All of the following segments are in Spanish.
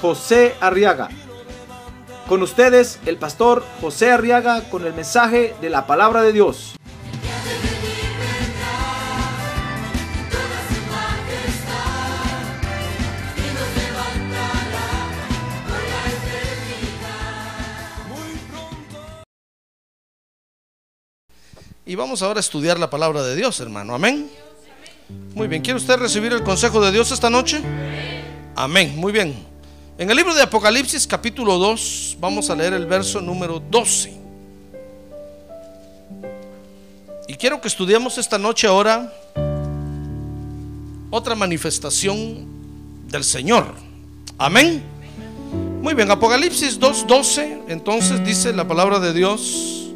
José Arriaga. Con ustedes, el pastor José Arriaga con el mensaje de la palabra de Dios. Y vamos ahora a estudiar la palabra de Dios, hermano. Amén. Muy bien, ¿quiere usted recibir el consejo de Dios esta noche? Amén, muy bien. En el libro de Apocalipsis capítulo 2 vamos a leer el verso número 12. Y quiero que estudiemos esta noche ahora otra manifestación del Señor. Amén. Muy bien, Apocalipsis 2.12, entonces dice la palabra de Dios.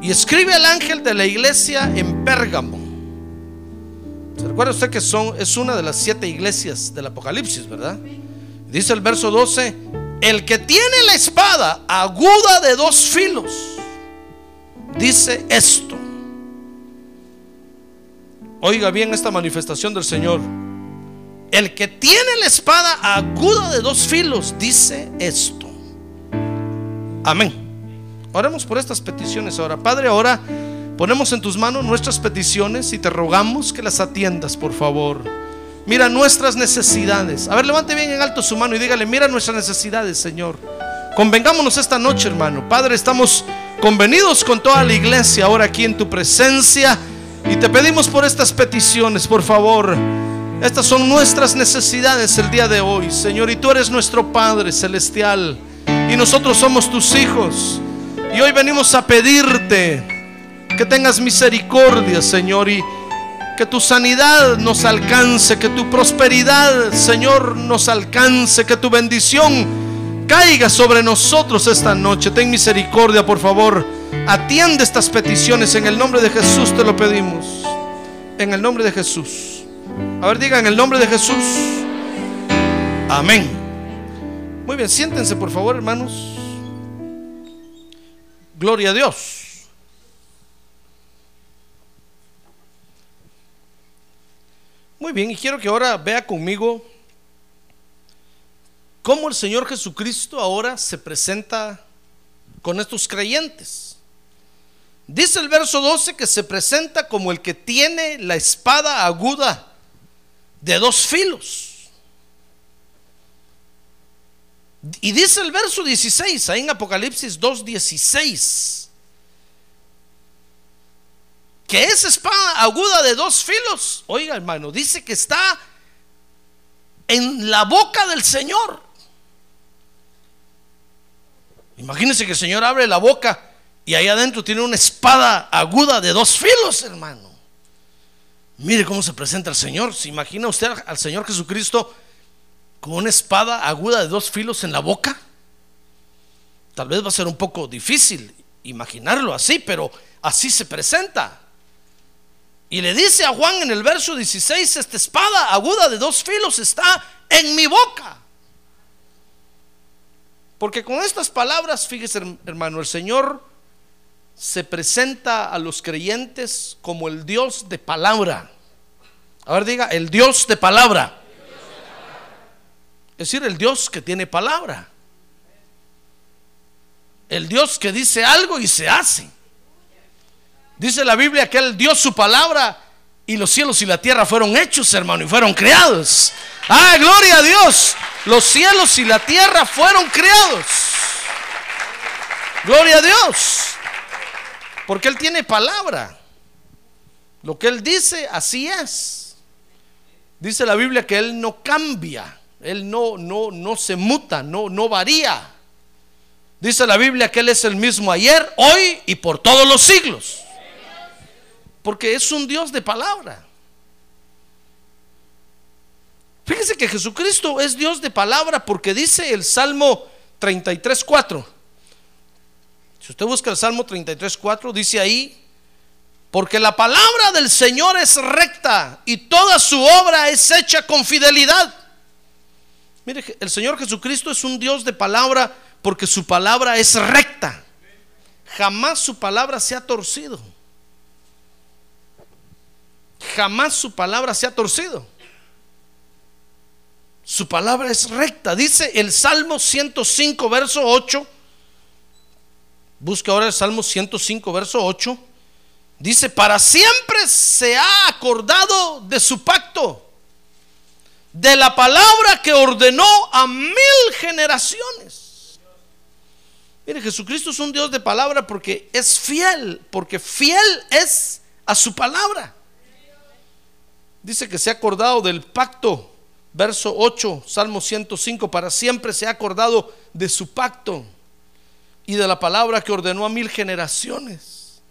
Y escribe al ángel de la iglesia en Pérgamo. ¿Se recuerda usted que son, es una de las siete iglesias del Apocalipsis, verdad? Dice el verso 12, el que tiene la espada aguda de dos filos, dice esto. Oiga bien esta manifestación del Señor. El que tiene la espada aguda de dos filos, dice esto. Amén. Oremos por estas peticiones ahora. Padre, ahora ponemos en tus manos nuestras peticiones y te rogamos que las atiendas, por favor. Mira nuestras necesidades. A ver, levante bien en alto su mano y dígale, mira nuestras necesidades, Señor. Convengámonos esta noche, hermano. Padre, estamos convenidos con toda la iglesia ahora aquí en tu presencia y te pedimos por estas peticiones, por favor. Estas son nuestras necesidades el día de hoy, Señor, y tú eres nuestro Padre celestial y nosotros somos tus hijos. Y hoy venimos a pedirte que tengas misericordia, Señor, y que tu sanidad nos alcance, que tu prosperidad, Señor, nos alcance, que tu bendición caiga sobre nosotros esta noche. Ten misericordia, por favor. Atiende estas peticiones. En el nombre de Jesús te lo pedimos. En el nombre de Jesús. A ver, diga en el nombre de Jesús. Amén. Muy bien, siéntense, por favor, hermanos. Gloria a Dios. Muy bien, y quiero que ahora vea conmigo cómo el Señor Jesucristo ahora se presenta con estos creyentes. Dice el verso 12 que se presenta como el que tiene la espada aguda de dos filos. Y dice el verso 16, ahí en Apocalipsis 2.16, que esa espada aguda de dos filos, oiga hermano, dice que está en la boca del Señor. Imagínense que el Señor abre la boca y ahí adentro tiene una espada aguda de dos filos, hermano. Mire cómo se presenta el Señor. ¿Se imagina usted al Señor Jesucristo con una espada aguda de dos filos en la boca? Tal vez va a ser un poco difícil imaginarlo así, pero así se presenta. Y le dice a Juan en el verso 16, esta espada aguda de dos filos está en mi boca. Porque con estas palabras, fíjese hermano, el Señor se presenta a los creyentes como el Dios de palabra. A ver, diga, el Dios de palabra. Es decir, el Dios que tiene palabra. El Dios que dice algo y se hace. Dice la Biblia que Él dio su palabra y los cielos y la tierra fueron hechos, hermano, y fueron creados. Ah, gloria a Dios. Los cielos y la tierra fueron creados. Gloria a Dios. Porque Él tiene palabra. Lo que Él dice, así es. Dice la Biblia que Él no cambia. Él no, no, no se muta, no, no varía. Dice la Biblia que Él es el mismo ayer, hoy y por todos los siglos. Porque es un Dios de palabra. Fíjese que Jesucristo es Dios de palabra porque dice el Salmo 33.4. Si usted busca el Salmo 33.4, dice ahí, porque la palabra del Señor es recta y toda su obra es hecha con fidelidad. Mire, el Señor Jesucristo es un Dios de palabra porque su palabra es recta. Jamás su palabra se ha torcido. Jamás su palabra se ha torcido. Su palabra es recta. Dice el Salmo 105, verso 8. Busca ahora el Salmo 105, verso 8. Dice, para siempre se ha acordado de su pacto, de la palabra que ordenó a mil generaciones. Mire, Jesucristo es un Dios de palabra porque es fiel, porque fiel es a su palabra. Dice que se ha acordado del pacto verso 8, Salmo 105, para siempre se ha acordado de su pacto y de la palabra que ordenó a mil generaciones.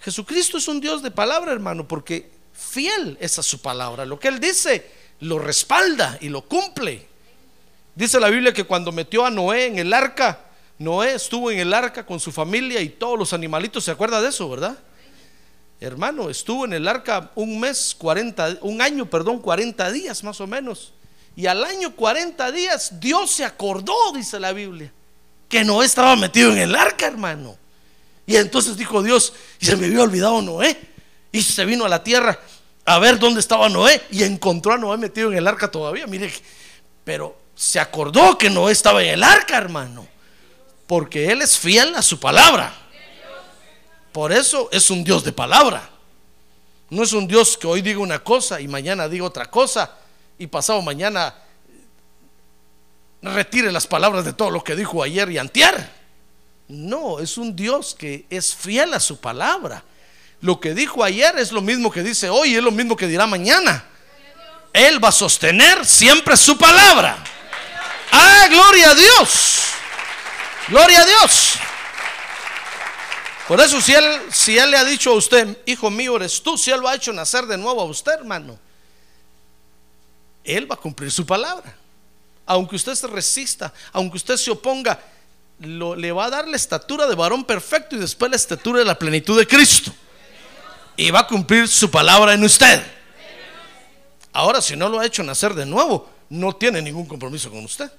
Jesucristo es un Dios de palabra, hermano, porque fiel es a su palabra. Lo que Él dice, lo respalda y lo cumple. Dice la Biblia que cuando metió a Noé en el arca, Noé estuvo en el arca con su familia y todos los animalitos, ¿se acuerda de eso, verdad? Hermano, estuvo en el arca un mes, 40, un año, perdón, 40 días más o menos. Y al año 40 días Dios se acordó, dice la Biblia, que Noé estaba metido en el arca, hermano. Y entonces dijo Dios, se me había olvidado Noé. Y se vino a la tierra a ver dónde estaba Noé y encontró a Noé metido en el arca todavía. Mire, pero se acordó que Noé estaba en el arca, hermano, porque él es fiel a su palabra. Por eso es un Dios de palabra. No es un Dios que hoy diga una cosa y mañana diga otra cosa y pasado mañana retire las palabras de todo lo que dijo ayer y antier. No, es un Dios que es fiel a su palabra. Lo que dijo ayer es lo mismo que dice hoy, es lo mismo que dirá mañana. Él va a sostener siempre su palabra. Ah, gloria a Dios. Gloria a Dios. Por eso si él, si él le ha dicho a usted, hijo mío eres tú, si él lo ha hecho nacer de nuevo a usted, hermano, él va a cumplir su palabra. Aunque usted se resista, aunque usted se oponga, le va a dar la estatura de varón perfecto y después la estatura de la plenitud de Cristo. Y va a cumplir su palabra en usted. Ahora, si no lo ha hecho nacer de nuevo, no tiene ningún compromiso con usted.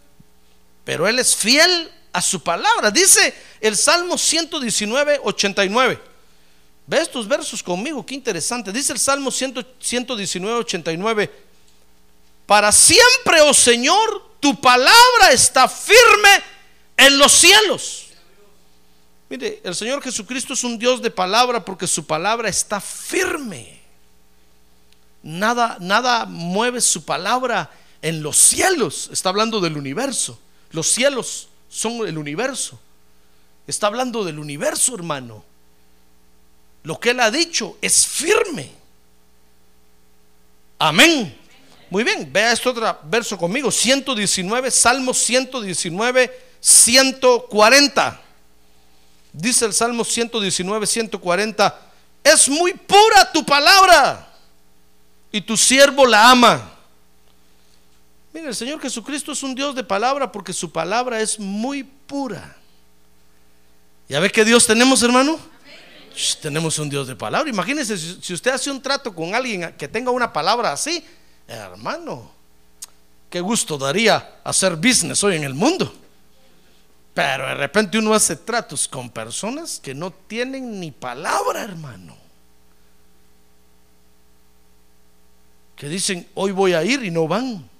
Pero Él es fiel a su palabra. Dice el Salmo 119, 89. Ve estos versos conmigo, qué interesante. Dice el Salmo 119, 89. Para siempre, oh Señor, tu palabra está firme en los cielos. Mire, el Señor Jesucristo es un Dios de palabra porque su palabra está firme. Nada, nada mueve su palabra en los cielos. Está hablando del universo. Los cielos son el universo. Está hablando del universo, hermano. Lo que él ha dicho es firme. Amén. Muy bien, vea este otro verso conmigo. 119, Salmo 119, 140. Dice el Salmo 119, 140. Es muy pura tu palabra y tu siervo la ama. Mire, el Señor Jesucristo es un Dios de palabra porque su palabra es muy pura. ¿Ya ve que Dios tenemos, hermano? tenemos un Dios de palabra. Imagínese si, usted hace un trato con alguien que tenga una palabra así, hermano, qué gusto daría hacer business hoy en el mundo. Pero de repente uno hace tratos con personas que no tienen ni palabra, hermano. Que dicen, hoy voy a ir y no van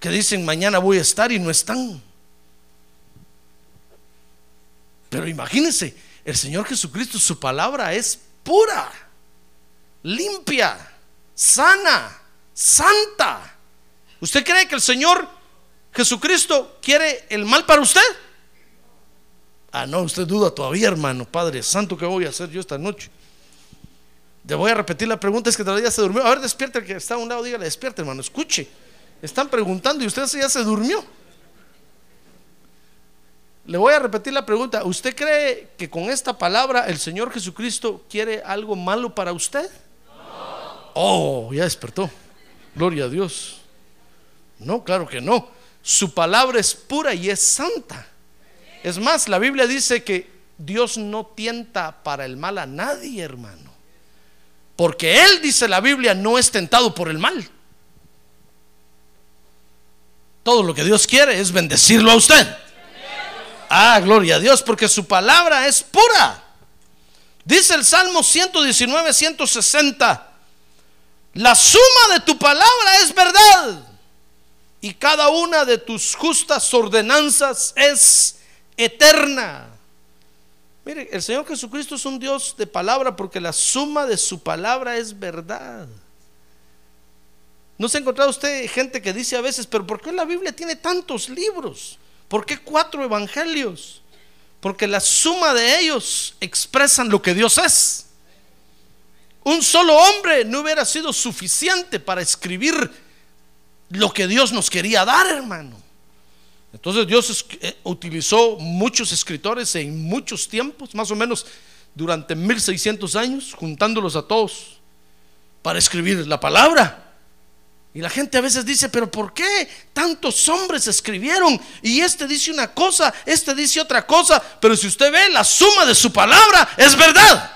que dicen mañana voy a estar y no están. Pero imagínense, el Señor Jesucristo, su palabra es pura, limpia, sana, santa. ¿Usted cree que el Señor Jesucristo quiere el mal para usted? Ah, no, usted duda todavía, hermano, Padre Santo, ¿qué voy a hacer yo esta noche? Le voy a repetir la pregunta, es que todavía se durmió. A ver, despierte el que está a un lado, dígale, despierte, hermano, escuche. Están preguntando y usted ya se durmió. Le voy a repetir la pregunta. ¿Usted cree que con esta palabra el Señor Jesucristo quiere algo malo para usted? Oh, ya despertó. Gloria a Dios. No, claro que no. Su palabra es pura y es santa. Es más, la Biblia dice que Dios no tienta para el mal a nadie, hermano. Porque Él, dice la Biblia, no es tentado por el mal. Todo lo que Dios quiere es bendecirlo a usted. Ah, gloria a Dios, porque su palabra es pura. Dice el Salmo 119, 160. La suma de tu palabra es verdad. Y cada una de tus justas ordenanzas es eterna. Mire, el Señor Jesucristo es un Dios de palabra porque la suma de su palabra es verdad. ¿No se ha encontrado usted gente que dice a veces, pero ¿por qué la Biblia tiene tantos libros? ¿Por qué cuatro evangelios? Porque la suma de ellos expresan lo que Dios es. Un solo hombre no hubiera sido suficiente para escribir lo que Dios nos quería dar, hermano. Entonces Dios eh, utilizó muchos escritores en muchos tiempos, más o menos durante 1600 años, juntándolos a todos para escribir la palabra. Y la gente a veces dice, pero ¿por qué tantos hombres escribieron? Y este dice una cosa, este dice otra cosa, pero si usted ve la suma de su palabra, es verdad.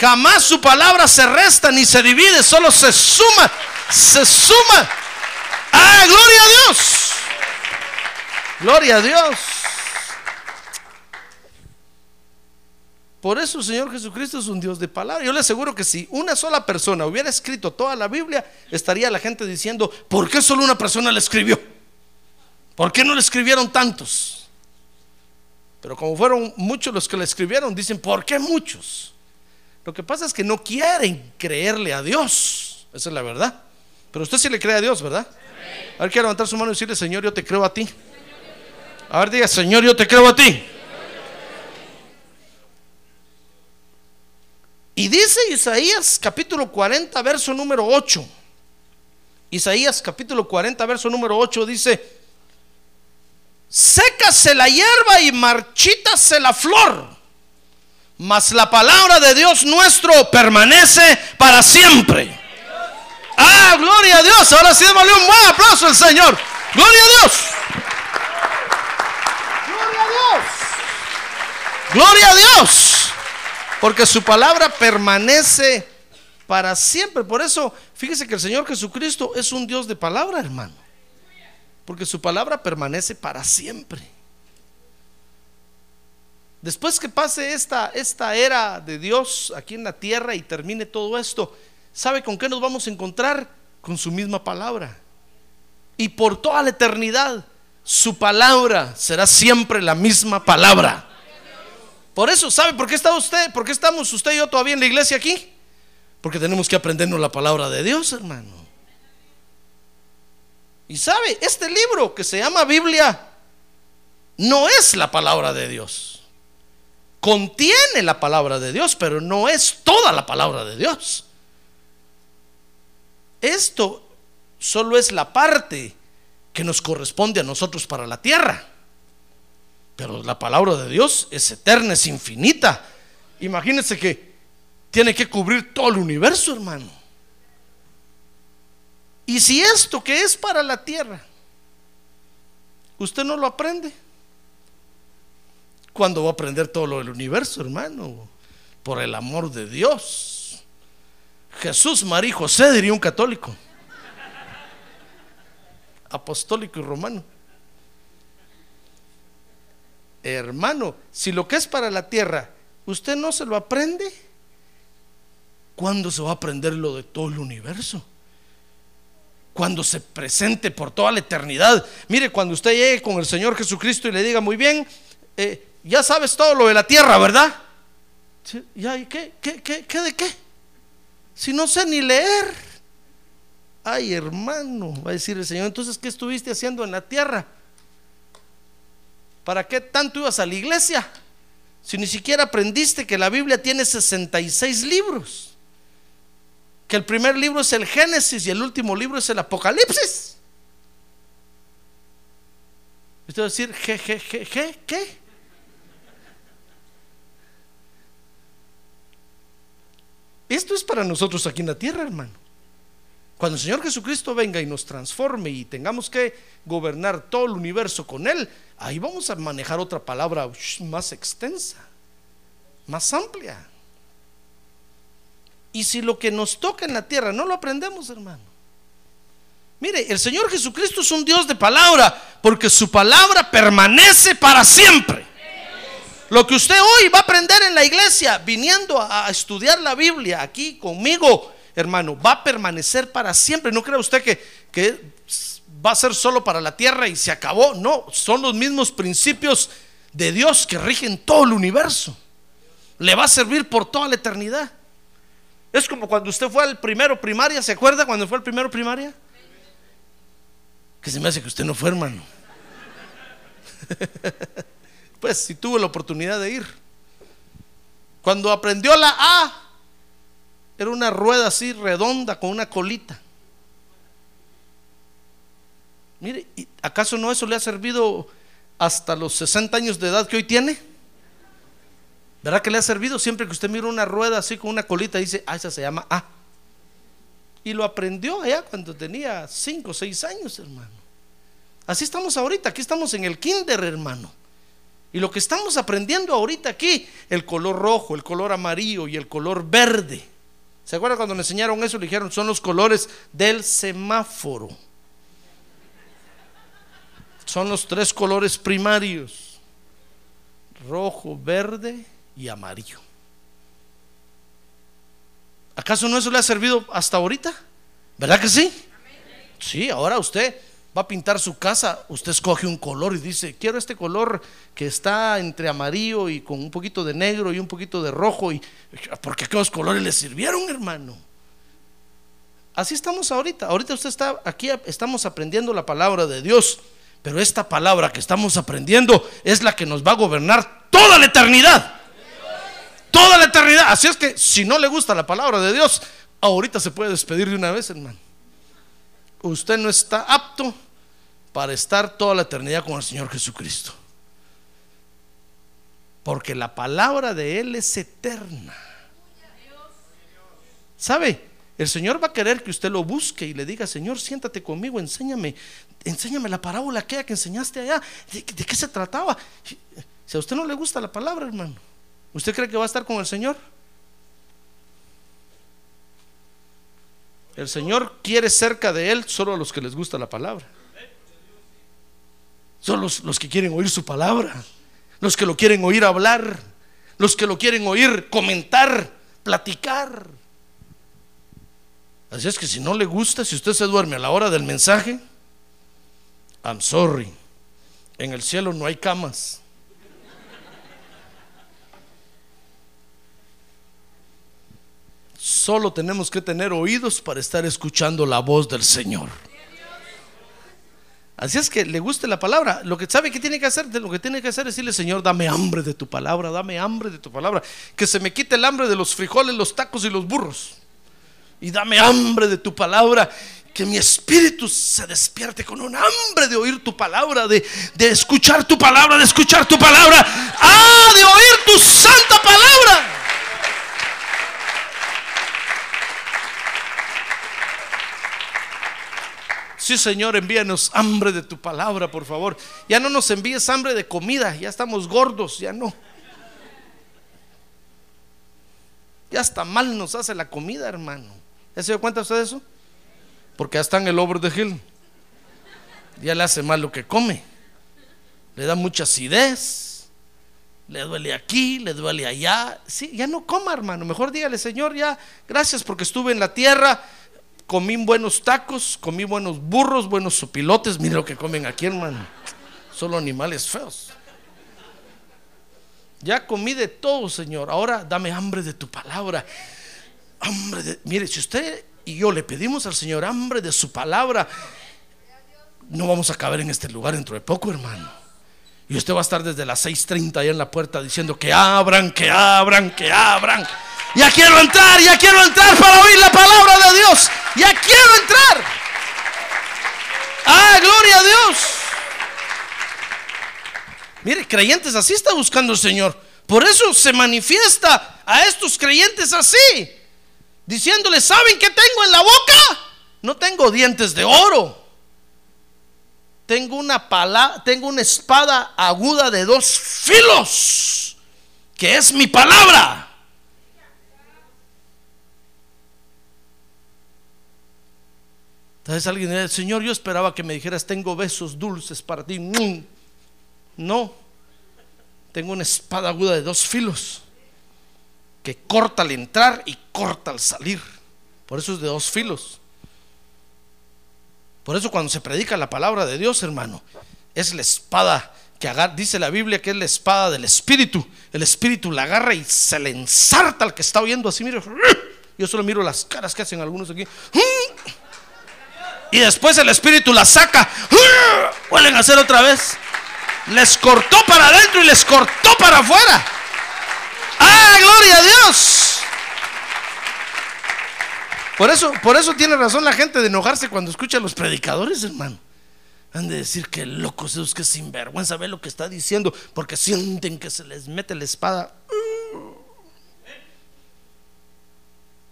Jamás su palabra se resta ni se divide, solo se suma, se suma. ¡Ah, gloria a Dios! Gloria a Dios. Por eso Señor Jesucristo es un Dios de palabra. Yo le aseguro que si una sola persona hubiera escrito toda la Biblia, estaría la gente diciendo, ¿por qué solo una persona la escribió? ¿Por qué no le escribieron tantos? Pero como fueron muchos los que la escribieron, dicen, ¿por qué muchos? Lo que pasa es que no quieren creerle a Dios. Esa es la verdad. Pero usted sí le cree a Dios, ¿verdad? A ver, quiero levantar su mano y decirle, Señor, yo te creo a ti. A ver, diga, Señor, yo te creo a ti. Y dice Isaías capítulo 40, verso número 8. Isaías capítulo 40, verso número 8 dice, sécase la hierba y marchítase la flor, mas la palabra de Dios nuestro permanece para siempre. Ah, gloria a Dios. Ahora sí, démosle un buen aplauso al Señor. Gloria a Dios. Gloria a Dios. Gloria a Dios. Porque su palabra permanece para siempre. Por eso, fíjese que el Señor Jesucristo es un Dios de palabra, hermano. Porque su palabra permanece para siempre. Después que pase esta, esta era de Dios aquí en la tierra y termine todo esto, ¿sabe con qué nos vamos a encontrar? Con su misma palabra. Y por toda la eternidad, su palabra será siempre la misma palabra. Por eso, ¿sabe por qué está usted? ¿Por qué estamos usted y yo todavía en la iglesia aquí? Porque tenemos que aprendernos la palabra de Dios, hermano. Y sabe, este libro que se llama Biblia no es la palabra de Dios. Contiene la palabra de Dios, pero no es toda la palabra de Dios. Esto solo es la parte que nos corresponde a nosotros para la tierra. Pero la palabra de Dios es eterna, es infinita. Imagínense que tiene que cubrir todo el universo, hermano. Y si esto que es para la tierra, usted no lo aprende, ¿cuándo va a aprender todo lo del universo, hermano? Por el amor de Dios. Jesús, María y José, diría un católico. Apostólico y romano. Hermano, si lo que es para la tierra, usted no se lo aprende, ¿cuándo se va a aprender lo de todo el universo? Cuando se presente por toda la eternidad. Mire, cuando usted llegue con el Señor Jesucristo y le diga, muy bien, eh, ya sabes todo lo de la tierra, ¿verdad? ¿Ya, ¿y qué, qué, qué, qué de qué? Si no sé ni leer. Ay, hermano, va a decir el Señor, entonces, ¿qué estuviste haciendo en la tierra? ¿Para qué tanto ibas a la iglesia? Si ni siquiera aprendiste que la Biblia tiene 66 libros. Que el primer libro es el Génesis y el último libro es el Apocalipsis. Usted va a decir, ¿qué, qué, qué, qué, qué? Esto es para nosotros aquí en la tierra, hermano. Cuando el Señor Jesucristo venga y nos transforme y tengamos que gobernar todo el universo con Él, ahí vamos a manejar otra palabra más extensa, más amplia. Y si lo que nos toca en la tierra no lo aprendemos, hermano. Mire, el Señor Jesucristo es un Dios de palabra, porque su palabra permanece para siempre. Lo que usted hoy va a aprender en la iglesia, viniendo a, estudiar la Biblia aquí conmigo, hermano, va a permanecer para siempre. No crea usted que, que va a ser solo para la tierra y se acabó. No, son los mismos principios de Dios que rigen todo el universo. Le va a servir por toda la eternidad. Es como cuando usted fue al primero primaria, ¿se acuerda cuando fue al primero primaria? Que se me hace que usted no fue, hermano. pues si tuvo la oportunidad de ir. Cuando aprendió la A, era una rueda así redonda con una colita. Mire, ¿acaso no eso le ha servido hasta los 60 años de edad que hoy tiene? ¿Verdad que le ha servido? Siempre que usted mira una rueda así con una colita, dice, ah, esa se llama A. Y lo aprendió allá cuando tenía 5 o 6 años, hermano. Así estamos ahorita, aquí estamos en el kinder, hermano. Y lo que estamos aprendiendo ahorita aquí, el color rojo, el color amarillo y el color verde. ¿Se acuerdan cuando me enseñaron eso? Le dijeron, son los colores del semáforo. Son los tres colores primarios. Rojo, verde y amarillo. ¿Acaso no eso le ha servido hasta ahorita? ¿Verdad que sí? Sí, ahora usted va a pintar su casa, usted escoge un color y dice, quiero este color que está entre amarillo y con un poquito de negro y un poquito de rojo, y porque aquellos colores le sirvieron, hermano. Así estamos ahorita. Ahorita usted está aquí, estamos aprendiendo la palabra de Dios, pero esta palabra que estamos aprendiendo es la que nos va a gobernar toda la eternidad. Toda la eternidad. Así es que si no le gusta la palabra de Dios, ahorita se puede despedir de una vez, hermano usted no está apto para estar toda la eternidad con el Señor Jesucristo. Porque la palabra de Él es eterna. ¿Sabe? El Señor va a querer que usted lo busque y le diga, Señor, siéntate conmigo, enséñame, enséñame la parábola aquella que enseñaste allá. ¿De, de qué se trataba? Si a usted no le gusta la palabra, hermano, ¿usted cree que va a estar con el Señor? El Señor quiere cerca de Él solo a los que les gusta la palabra. Son los, los, que quieren oír su palabra, los que lo quieren oír hablar, los que lo quieren oír comentar, platicar. Así es que si no le gusta, si usted se duerme a la hora del mensaje, I'm sorry, en el cielo no hay camas. Solo tenemos que tener oídos para estar escuchando la voz del Señor. Así es que le guste la palabra. Lo que sabe que tiene que hacer, lo que tiene que hacer es decirle, Señor, dame hambre de tu palabra, dame hambre de tu palabra. Que se me quite el hambre de los frijoles, los tacos y los burros. Y dame hambre de tu palabra. Que mi espíritu se despierte con un hambre de oír tu palabra, de, de escuchar tu palabra, de escuchar tu palabra. Ah, de oír tu santa palabra. Sí, Señor, envíanos hambre de tu palabra, por favor. Ya no nos envíes hambre de comida, ya estamos gordos, ya no. Ya hasta mal nos hace la comida, hermano. ¿Ya se dio cuenta usted de eso? Porque ya está en el over de Hill. Ya le hace mal lo que come. Le da mucha acidez. Le duele aquí, le duele allá. Sí, ya no coma, hermano. Mejor dígale, Señor, ya, gracias porque estuve en la tierra comí buenos tacos, comí buenos burros, buenos sopilotes. Mire lo que comen aquí, hermano. Solo animales feos. Ya comí de todo, Señor. Ahora dame hambre de tu palabra. Hambre de. Mire, si usted y yo le pedimos al Señor hambre de su palabra, no vamos a caber en este lugar dentro de poco, hermano. Y usted va a estar desde las 6:30 ahí en la puerta diciendo que abran, que abran, que abran. Ya quiero entrar, ya quiero entrar para oír la palabra de Dios. Ya quiero entrar. Ah, gloria a Dios. Mire, creyentes así está buscando el Señor. Por eso se manifiesta a estos creyentes así. Diciéndole, ¿saben qué tengo en la boca? no tengo dientes de oro. Tengo una pala, tengo una espada aguda de dos filos, que es mi palabra. Entonces alguien dice, Señor, yo esperaba que me dijeras, tengo besos dulces para ti. Mm. No, tengo una espada aguda de dos filos que corta al entrar y corta al salir. Por eso es de dos filos. Por eso cuando se predica la palabra de Dios, hermano, es la espada que dice la Biblia que es la espada del Espíritu. El Espíritu la agarra y se le ensarta al que está oyendo así. Mire, yo solo miro las caras que hacen algunos aquí. Y después el Espíritu la saca. Vuelven a hacer otra vez. Les cortó para adentro y les cortó para afuera. ¡Ah, gloria a Dios! Por eso, por eso tiene razón la gente de enojarse cuando escucha a los predicadores, hermano. Han de decir que locos esos que sinvergüenza ve lo que está diciendo, porque sienten que se les mete la espada.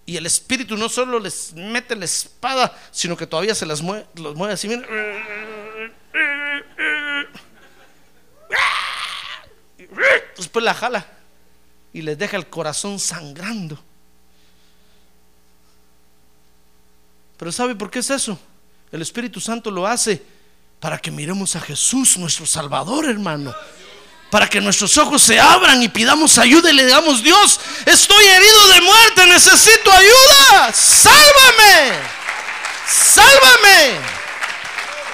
Y el espíritu no solo les mete la espada, sino que todavía se las mueve, los mueve así. Después la jala y les deja el corazón sangrando. Pero ¿sabe por qué es eso? El Espíritu Santo lo hace para que miremos a Jesús, nuestro Salvador, hermano. Para que nuestros ojos se abran y pidamos ayuda y le digamos, Dios, estoy herido de muerte, necesito ayuda. Sálvame. Sálvame.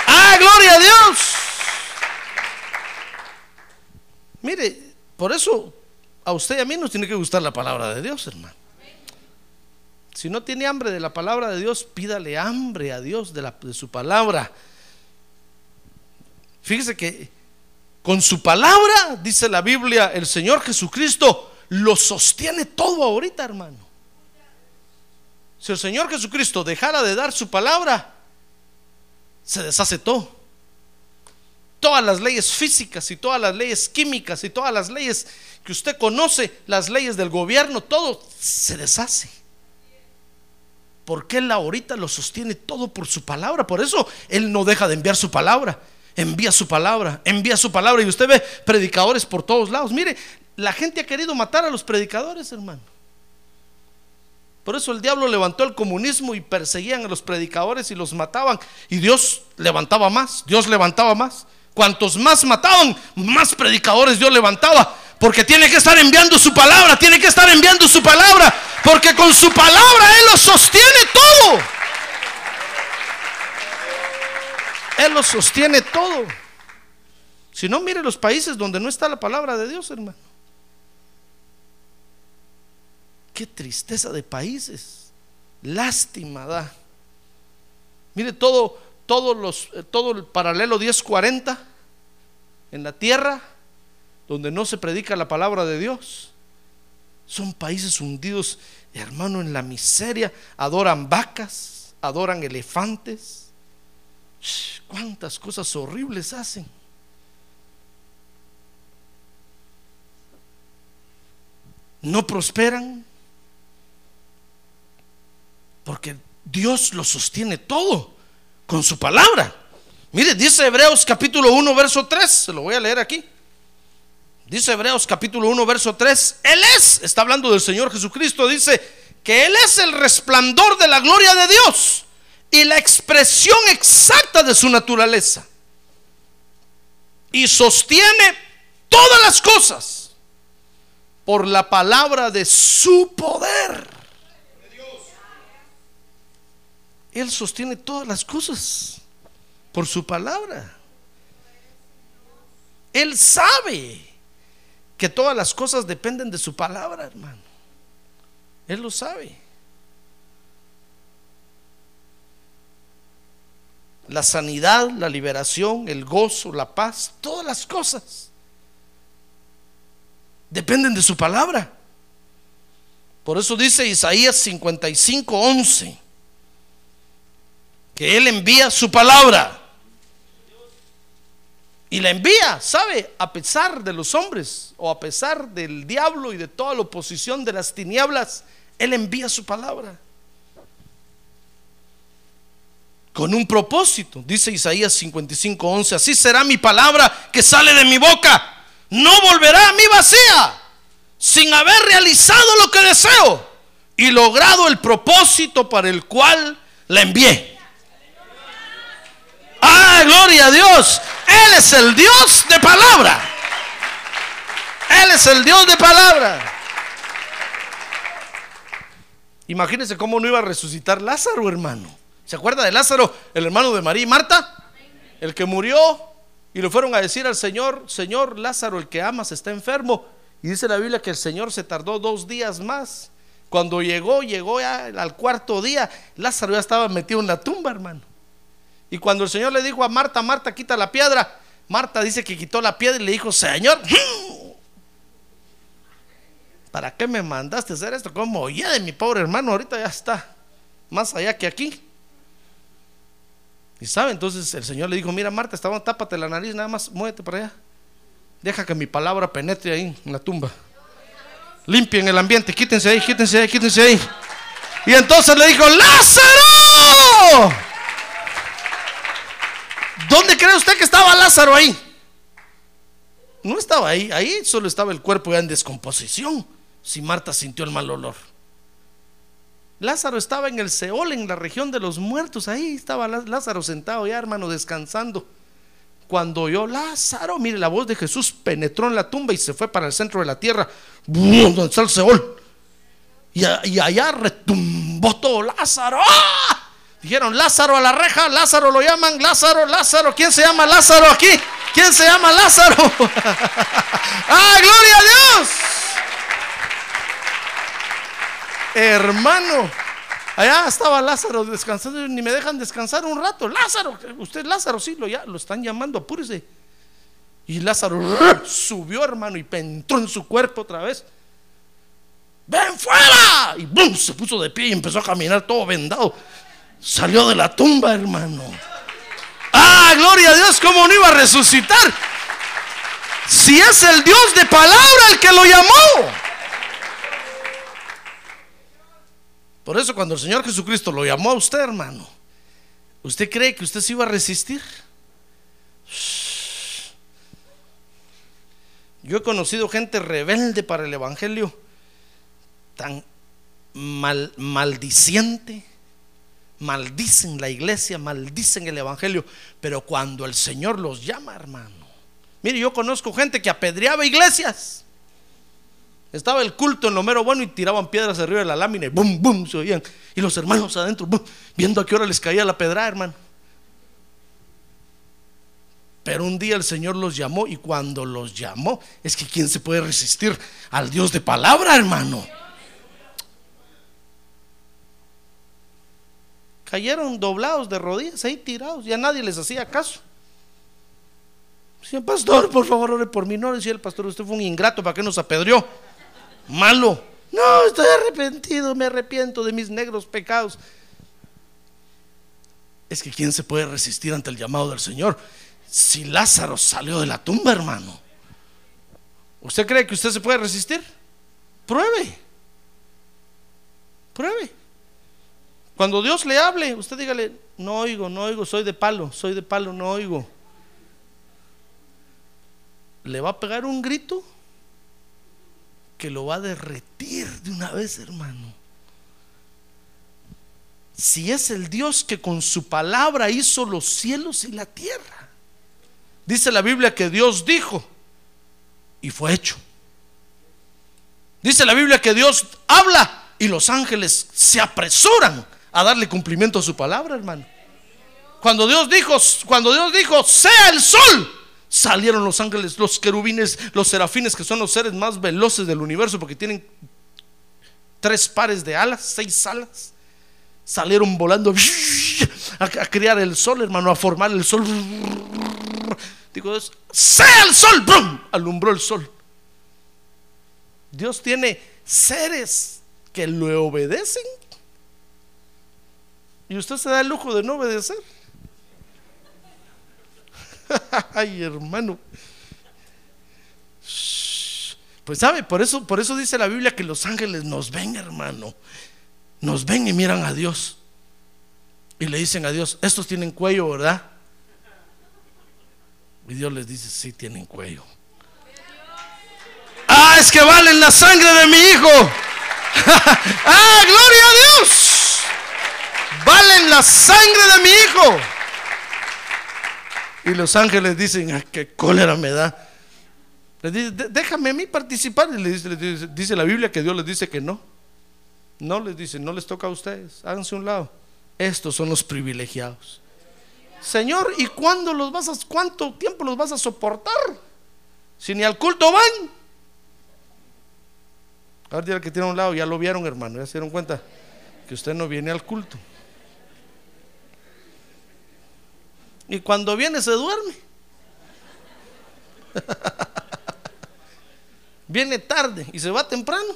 Ah, gloria a Dios. Mire, por eso a usted y a mí nos tiene que gustar la palabra de Dios, hermano. Si no tiene hambre de la palabra de Dios, pídale hambre a Dios de, su palabra. Fíjese que con su palabra, dice la Biblia, el Señor Jesucristo lo sostiene todo ahorita, hermano. Si el Señor Jesucristo dejara de dar su palabra, se deshace todo. Todas las leyes físicas y todas las leyes químicas y todas las leyes que usted conoce, las leyes del gobierno, todo se deshace. Porque Él ahorita lo sostiene todo por su palabra. Por eso Él no deja de enviar su palabra. Envía su palabra, envía su palabra. Y usted ve predicadores por todos lados. Mire, la gente ha querido matar a los predicadores, hermano. Por eso el diablo levantó el comunismo y perseguían a los predicadores y los mataban. Y Dios levantaba más, Dios levantaba más. Cuantos más mataban, más predicadores Dios levantaba. Porque tiene que estar enviando su palabra, tiene que estar enviando su palabra. Porque con su palabra Él lo sostiene todo. Él lo sostiene todo. Si no, mire los países donde no está la palabra de Dios, hermano. Qué tristeza de países. Lástima da. Mire todo, todos los, todo el paralelo 1040 en la tierra donde no se predica la palabra de Dios. Son países hundidos, hermano, en la miseria. Adoran vacas, adoran elefantes. Cuántas cosas horribles hacen. No prosperan porque Dios lo sostiene todo con su palabra. Mire, dice Hebreos capítulo 1, verso 3, se lo voy a leer aquí. Dice Hebreos capítulo 1, verso 3, Él es, está hablando del Señor Jesucristo, dice que Él es el resplandor de la gloria de Dios y la expresión exacta de su naturaleza. Y sostiene todas las cosas por la palabra de su poder. Él sostiene todas las cosas por su palabra. Él sabe que todas las cosas dependen de su palabra, hermano. Él lo sabe. La sanidad, la liberación, el gozo, la paz, todas las cosas dependen de su palabra. Por eso dice Isaías 55, 11, que Él envía su palabra y la envía, ¿sabe? A pesar de los hombres o a pesar del diablo y de toda la oposición de las tinieblas, Él envía su palabra. con un propósito. Dice Isaías 55, 11, así será mi palabra que sale de mi boca. No volverá a mí vacía, sin haber realizado lo que deseo y logrado el propósito para el cual la envié. Ah, gloria a Dios. Él es el Dios de palabra. Él es el Dios de palabra. Imagínense cómo no iba a resucitar Lázaro, hermano. ¿Se acuerda de Lázaro, el hermano de María y Marta? El que murió y le fueron a decir al Señor, Señor, Lázaro, el que amas, está enfermo. Y dice la Biblia que el Señor se tardó dos días más. Cuando llegó, llegó ya al cuarto día, Lázaro ya estaba metido en la tumba, hermano. Y cuando el Señor le dijo a Marta, Marta, quita la piedra, Marta dice que quitó la piedra y le dijo, Señor, ¿para qué me mandaste hacer esto? Como ya de mi pobre hermano, ahorita ya está más allá que aquí. Y sabe, entonces el Señor le dijo, mira Marta, estaba, tápate la nariz, nada más, muévete para allá. Deja que mi palabra penetre ahí en la tumba. Limpien el ambiente, quítense ahí, quítense ahí, quítense ahí. Y entonces le dijo, Lázaro. ¿Dónde cree usted que estaba Lázaro ahí? No estaba ahí, ahí solo estaba el cuerpo ya en descomposición. Si Marta sintió el mal olor. Lázaro estaba en el Seol, en la región de los muertos. Ahí estaba Lázaro sentado ya, hermano, descansando. Cuando oyó Lázaro, mire, la voz de Jesús penetró en la tumba y se fue para el centro de la tierra. Donde está el Seol. Y, allá retumbó todo Lázaro. ¡Ah! Dijeron, Lázaro a la reja, Lázaro lo llaman, Lázaro, Lázaro. ¿Quién se llama Lázaro aquí? ¿Quién se llama Lázaro? ¡Ah, gloria a Dios! Hermano, allá estaba Lázaro descansando, ni me dejan descansar un rato. Lázaro, usted Lázaro, sí, lo, ya, lo están llamando, apúrese. Y Lázaro subió, hermano, y entró en su cuerpo otra vez. ¡Ven fuera! Y ¡bum! se puso de pie y empezó a caminar todo vendado. Salió de la tumba, hermano. ¡Ah, gloria a Dios! ¿Cómo no iba a resucitar? Si es el Dios de palabra el que lo llamó. Por eso cuando el Señor Jesucristo lo llamó a usted, hermano, ¿usted cree que usted se iba a resistir? Yo he conocido gente rebelde para el Evangelio, tan mal, maldiciente, maldicen la iglesia, maldicen el Evangelio, pero cuando el Señor los llama, hermano, mire, yo conozco gente que apedreaba iglesias. Estaba el culto en lo mero bueno y tiraban piedras arriba de la lámina y boom, boom, se oían. Y los hermanos adentro, viendo a qué hora les caía la pedra, hermano. Pero un día el Señor los llamó y cuando los llamó, es que ¿quién se puede resistir al Dios de palabra, hermano? Cayeron doblados de rodillas, ahí tirados, ya nadie les hacía caso. Decía, pastor, por favor, ore por mí. No decía el pastor, usted fue un ingrato, ¿para qué nos apedreó? malo. No, estoy arrepentido, me arrepiento de mis negros pecados. Es que ¿quién se puede resistir ante el llamado del Señor? Si Lázaro salió de la tumba, hermano. ¿Usted cree que usted se puede resistir? Pruebe. Pruebe. Cuando Dios le hable, usted dígale, no oigo, no oigo, soy de palo, soy de palo, no oigo. ¿Le va a pegar un grito? que lo va a derretir de una vez, hermano. Si es el Dios que con su palabra hizo los cielos y la tierra. Dice la Biblia que Dios dijo y fue hecho. Dice la Biblia que Dios habla y los ángeles se apresuran a darle cumplimiento a su palabra, hermano. Cuando Dios dijo, cuando Dios dijo, sea el sol, salieron los ángeles, los querubines, los serafines, que son los seres más veloces del universo porque tienen tres pares de alas, seis alas. Salieron volando a, crear el sol, hermano, a formar el sol. Digo, sea el sol, alumbró el sol. Dios tiene seres que le obedecen y usted se da el lujo de no obedecer. Ay, hermano. Pues sabe, por eso, por eso dice la Biblia que los ángeles nos ven, hermano. Nos ven y miran a Dios. Y le dicen a Dios, estos tienen cuello, ¿verdad? Y Dios les dice, sí, tienen cuello. Ah, es que valen la sangre de mi hijo. ah, gloria a Dios. Valen la sangre de mi hijo. Y los ángeles dicen, ah, qué cólera me da. Le dice, déjame a mí participar. Y le dice, dice, la Biblia que Dios les dice que no. No les dice, no les toca a ustedes. Háganse un lado. Estos son los privilegiados. Señor, ¿y cuándo los vas a, cuánto tiempo los vas a soportar? Si ni al culto van. Ahora el que tiene a un lado, ya lo vieron, hermano, ya se dieron cuenta que usted no viene al culto. Y cuando viene se duerme. viene tarde y se va temprano.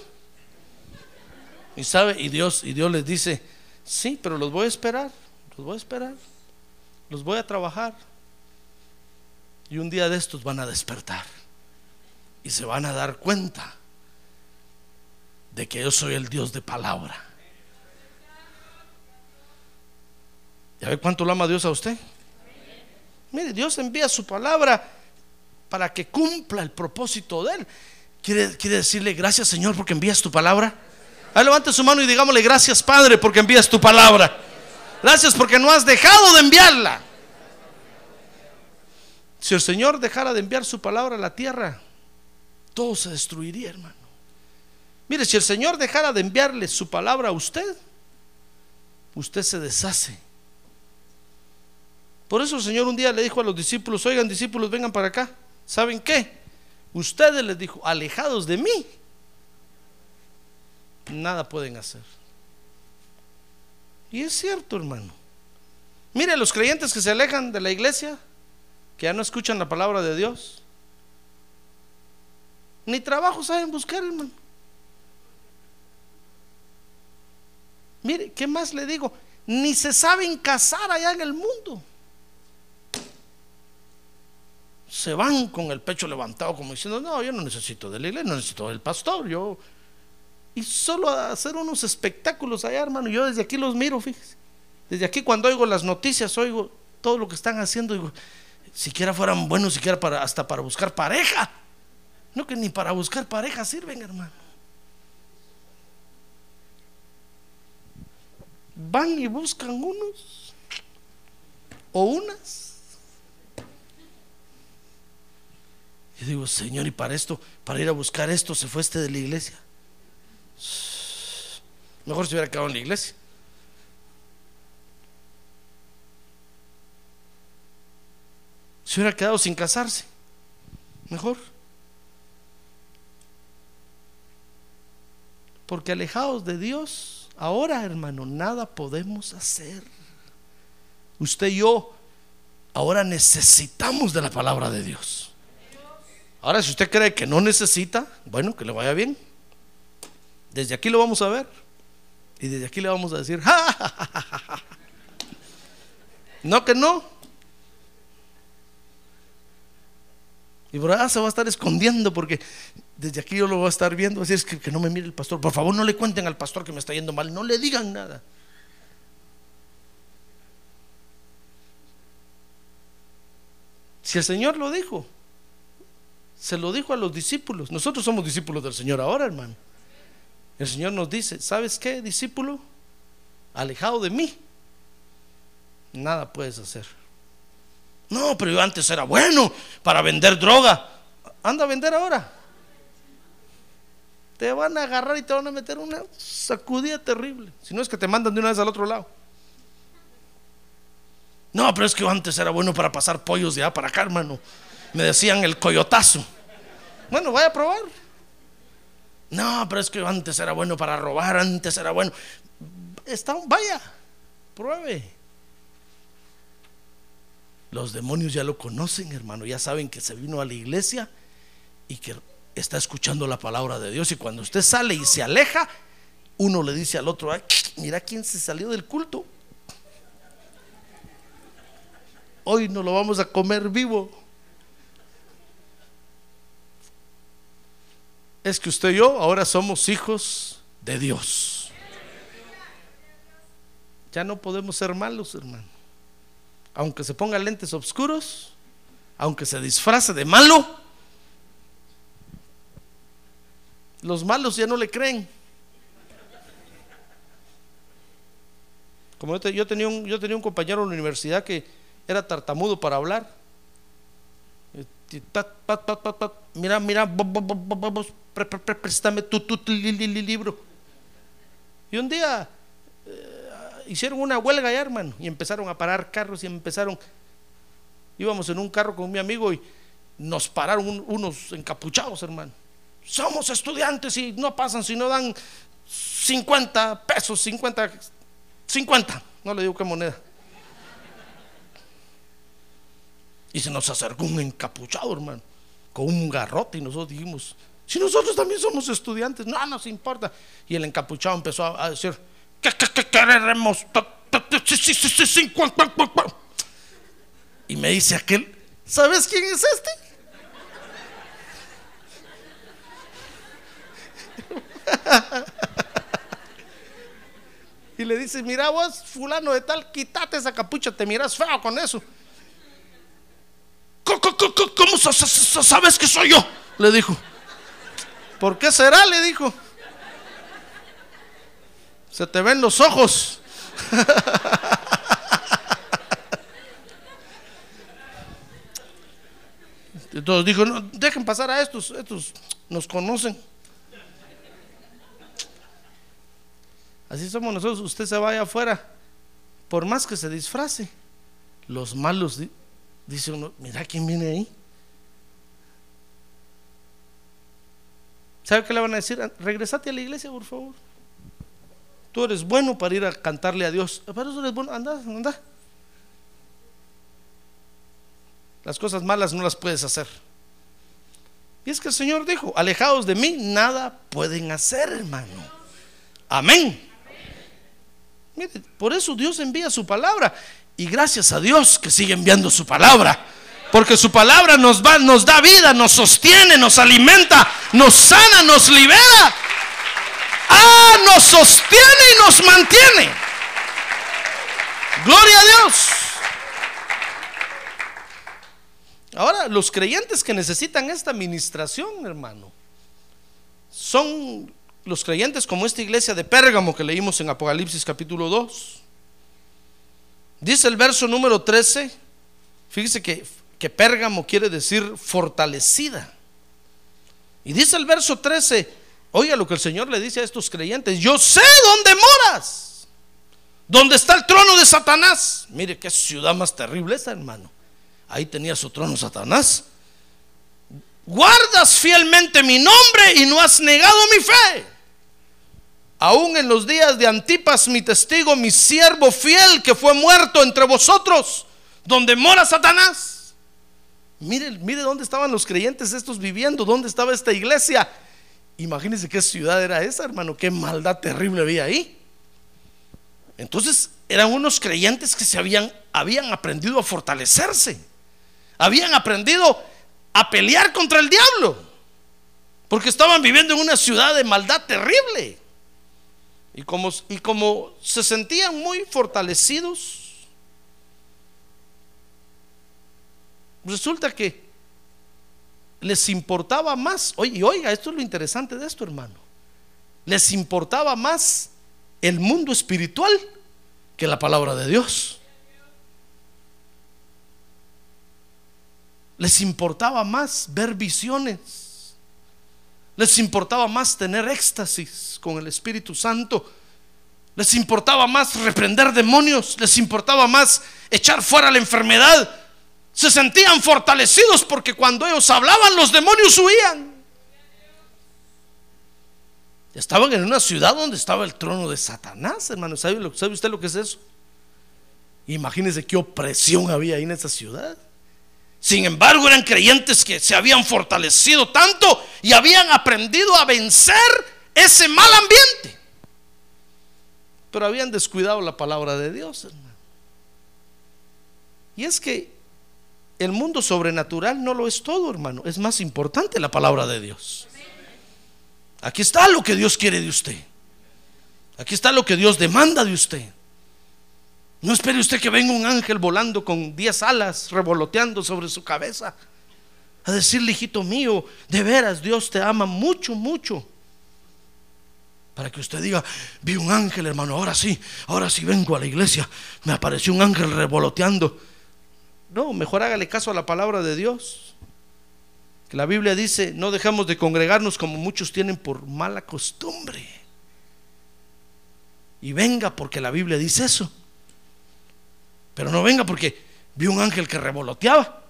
Y sabe, y Dios, y Dios les dice, sí, pero los voy a esperar, los voy a esperar, los voy a trabajar. Y un día de estos van a despertar y se van a dar cuenta de que yo soy el Dios de palabra. ¿Ya ve cuánto lo ama Dios a usted? Mire, Dios envía su palabra para que cumpla el propósito de Él. ¿Quiere, decirle gracias Señor porque envías tu palabra? Ahí levante su mano y digámosle gracias Padre porque envías tu palabra. Gracias porque no has dejado de enviarla. Si el Señor dejara de enviar su palabra a la tierra, todo se destruiría, hermano. Mire, si el Señor dejara de enviarle su palabra a usted, usted se deshace. Por eso el Señor un día le dijo a los discípulos, oigan discípulos, vengan para acá. ¿Saben qué? Ustedes les dijo, alejados de mí, nada pueden hacer. Y es cierto, hermano. Mire, los creyentes que se alejan de la iglesia, que ya no escuchan la palabra de Dios, ni trabajo saben buscar, hermano. Mire, ¿qué más le digo? Ni se saben casar allá en el mundo. Se van con el pecho levantado como diciendo, no, yo no necesito de la iglesia, no necesito del pastor, yo... Y solo hacer unos espectáculos allá, hermano. Yo desde aquí los miro, fíjese. Desde aquí cuando oigo las noticias, oigo todo lo que están haciendo, digo, siquiera fueran buenos, siquiera para, hasta para buscar pareja. No que ni para buscar pareja sirven, hermano. Van y buscan unos o unas. Y digo, Señor, y para esto, para ir a buscar esto, se fue este de la iglesia. Mejor se hubiera quedado en la iglesia. Se hubiera quedado sin casarse. Mejor. Porque alejados de Dios, ahora hermano, nada podemos hacer. Usted y yo ahora necesitamos de la palabra de Dios. Ahora, si usted cree que no necesita, bueno, que le vaya bien. Desde aquí lo vamos a ver. Y desde aquí le vamos a decir, No que no. Y por allá se va a estar escondiendo porque desde aquí yo lo voy a estar viendo. Así es que no me mire el pastor. Por favor, no le cuenten al pastor que me está yendo mal. No le digan nada. Si el Señor lo dijo, se lo dijo a los discípulos. Nosotros somos discípulos del Señor ahora, hermano. El Señor nos dice, ¿sabes qué, discípulo? Alejado de mí, nada puedes hacer. No, pero yo antes era bueno para vender droga. Anda a vender ahora. Te van a agarrar y te van a meter una sacudida terrible. Si no es que te mandan de una vez al otro lado. No, pero es que yo antes era bueno para pasar pollos de allá para acá, hermano. Me decían el coyotazo. Bueno, vaya a probar. No, pero es que antes era bueno para robar, antes era bueno. Está, vaya, pruebe. Los demonios ya lo conocen, hermano, ya saben que se vino a la iglesia y que está escuchando la palabra de Dios. Y cuando usted sale y se aleja, uno le dice al otro, mira quién se salió del culto. Hoy no lo vamos a comer vivo. Es que usted y yo ahora somos hijos de Dios. Ya no podemos ser malos, hermano. Aunque se ponga lentes oscuros, aunque se disfrace de malo, los malos ya no le creen. Como yo, te- yo tenía un, yo tenía un compañero en la universidad que era tartamudo para hablar. Mira, mira, pre- préstame tu, tu, tu li- li- li- libro. Y un día eh, hicieron una huelga ya, hermano, y empezaron a parar carros y empezaron. Íbamos en un carro con mi amigo y nos pararon un- unos encapuchados, hermano. Somos estudiantes y no pasan si no dan 50 pesos, 50, 50, no le digo qué moneda. Y se nos acercó un encapuchado, hermano, con un garrote y nosotros dijimos, si nosotros también somos estudiantes, no nos importa. Y el encapuchado empezó a, decir, ¿qué, qué, qué queremos? Ta, ta, ta, sí, sí, sí, sí, sí, cuan, cuan, cuan, cuan". Y me dice aquel, ¿sabes quién es este? Y le dice, mira vos, fulano de tal, quítate esa capucha, te miras feo con eso. ¿Cómo, cómo- cómo- cómo sa- sa- sa- sabes que soy yo? Le dijo. ¿Por qué será? Le dijo. Se te ven los ojos. Entonces dijo, no, dejen pasar a estos, estos nos conocen. Así somos nosotros, usted se vaya afuera, por más que se disfrace, los malos, dice uno, mira quién viene ahí. ¿Sabe qué le van a decir? Regresate a la iglesia, por favor. Tú eres bueno para ir a cantarle a Dios. Para eso eres bueno, anda, anda. Las cosas malas no las puedes hacer. Y es que el Señor dijo, alejados de mí, nada pueden hacer, hermano. Amén. Por eso Dios envía su palabra. Y gracias a Dios que sigue enviando su palabra. Porque su palabra nos, da vida, nos sostiene, nos alimenta, nos sana, nos libera. Ah, nos sostiene y nos mantiene. Gloria a Dios. Ahora, los creyentes que necesitan esta administración, hermano, son los creyentes como esta iglesia de Pérgamo que leímos en Apocalipsis capítulo 2. Dice el verso número 13, fíjese que, que Pérgamo quiere decir fortalecida. Y dice el verso 13, oiga lo que el Señor le dice a estos creyentes, yo sé dónde moras, dónde está el trono de Satanás. Mire qué ciudad más terrible esa, hermano. Ahí tenía su trono Satanás. Guardas fielmente mi nombre y no has negado mi fe. Aún en los días de Antipas, mi testigo, mi siervo fiel que fue muerto entre vosotros, donde mora Satanás. Mire, mire dónde estaban los creyentes estos viviendo, dónde estaba esta iglesia. Imagínense qué ciudad era esa, hermano, qué maldad terrible había ahí. Entonces eran unos creyentes que se habían, habían aprendido a fortalecerse, habían aprendido a pelear contra el diablo, porque estaban viviendo en una ciudad de maldad terrible. Y como, y como se sentían muy fortalecidos, resulta que les importaba más, y oiga, esto es lo interesante de esto, hermano, les importaba más el mundo espiritual que la palabra de Dios. Les importaba más ver visiones. Les importaba más tener éxtasis con el Espíritu Santo. Les importaba más reprender demonios. Les importaba más echar fuera la enfermedad. Se sentían fortalecidos porque cuando ellos hablaban los demonios huían. Estaban en una ciudad donde estaba el trono de Satanás, hermano. ¿Sabe, lo, ¿Sabe usted lo que es eso? Imagínese qué opresión había ahí en esa ciudad. Sin embargo, eran creyentes que se habían fortalecido tanto y habían aprendido a vencer ese mal ambiente. Pero habían descuidado la palabra de Dios, hermano. Y es que el mundo sobrenatural no lo es todo, hermano. Es más importante la palabra de Dios. Aquí está lo que Dios quiere de usted. Aquí está lo que Dios demanda de usted. No espere usted que venga un ángel volando con diez alas, revoloteando sobre su cabeza, a decirle, hijito mío, de veras Dios te ama mucho, mucho. Para que usted diga, vi un ángel, hermano, ahora sí, ahora sí vengo a la iglesia, me apareció un ángel revoloteando. No, mejor hágale caso a la palabra de Dios. Que la Biblia dice, no dejamos de congregarnos como muchos tienen por mala costumbre. Y venga porque la Biblia dice eso. Pero no venga porque vi un ángel que revoloteaba.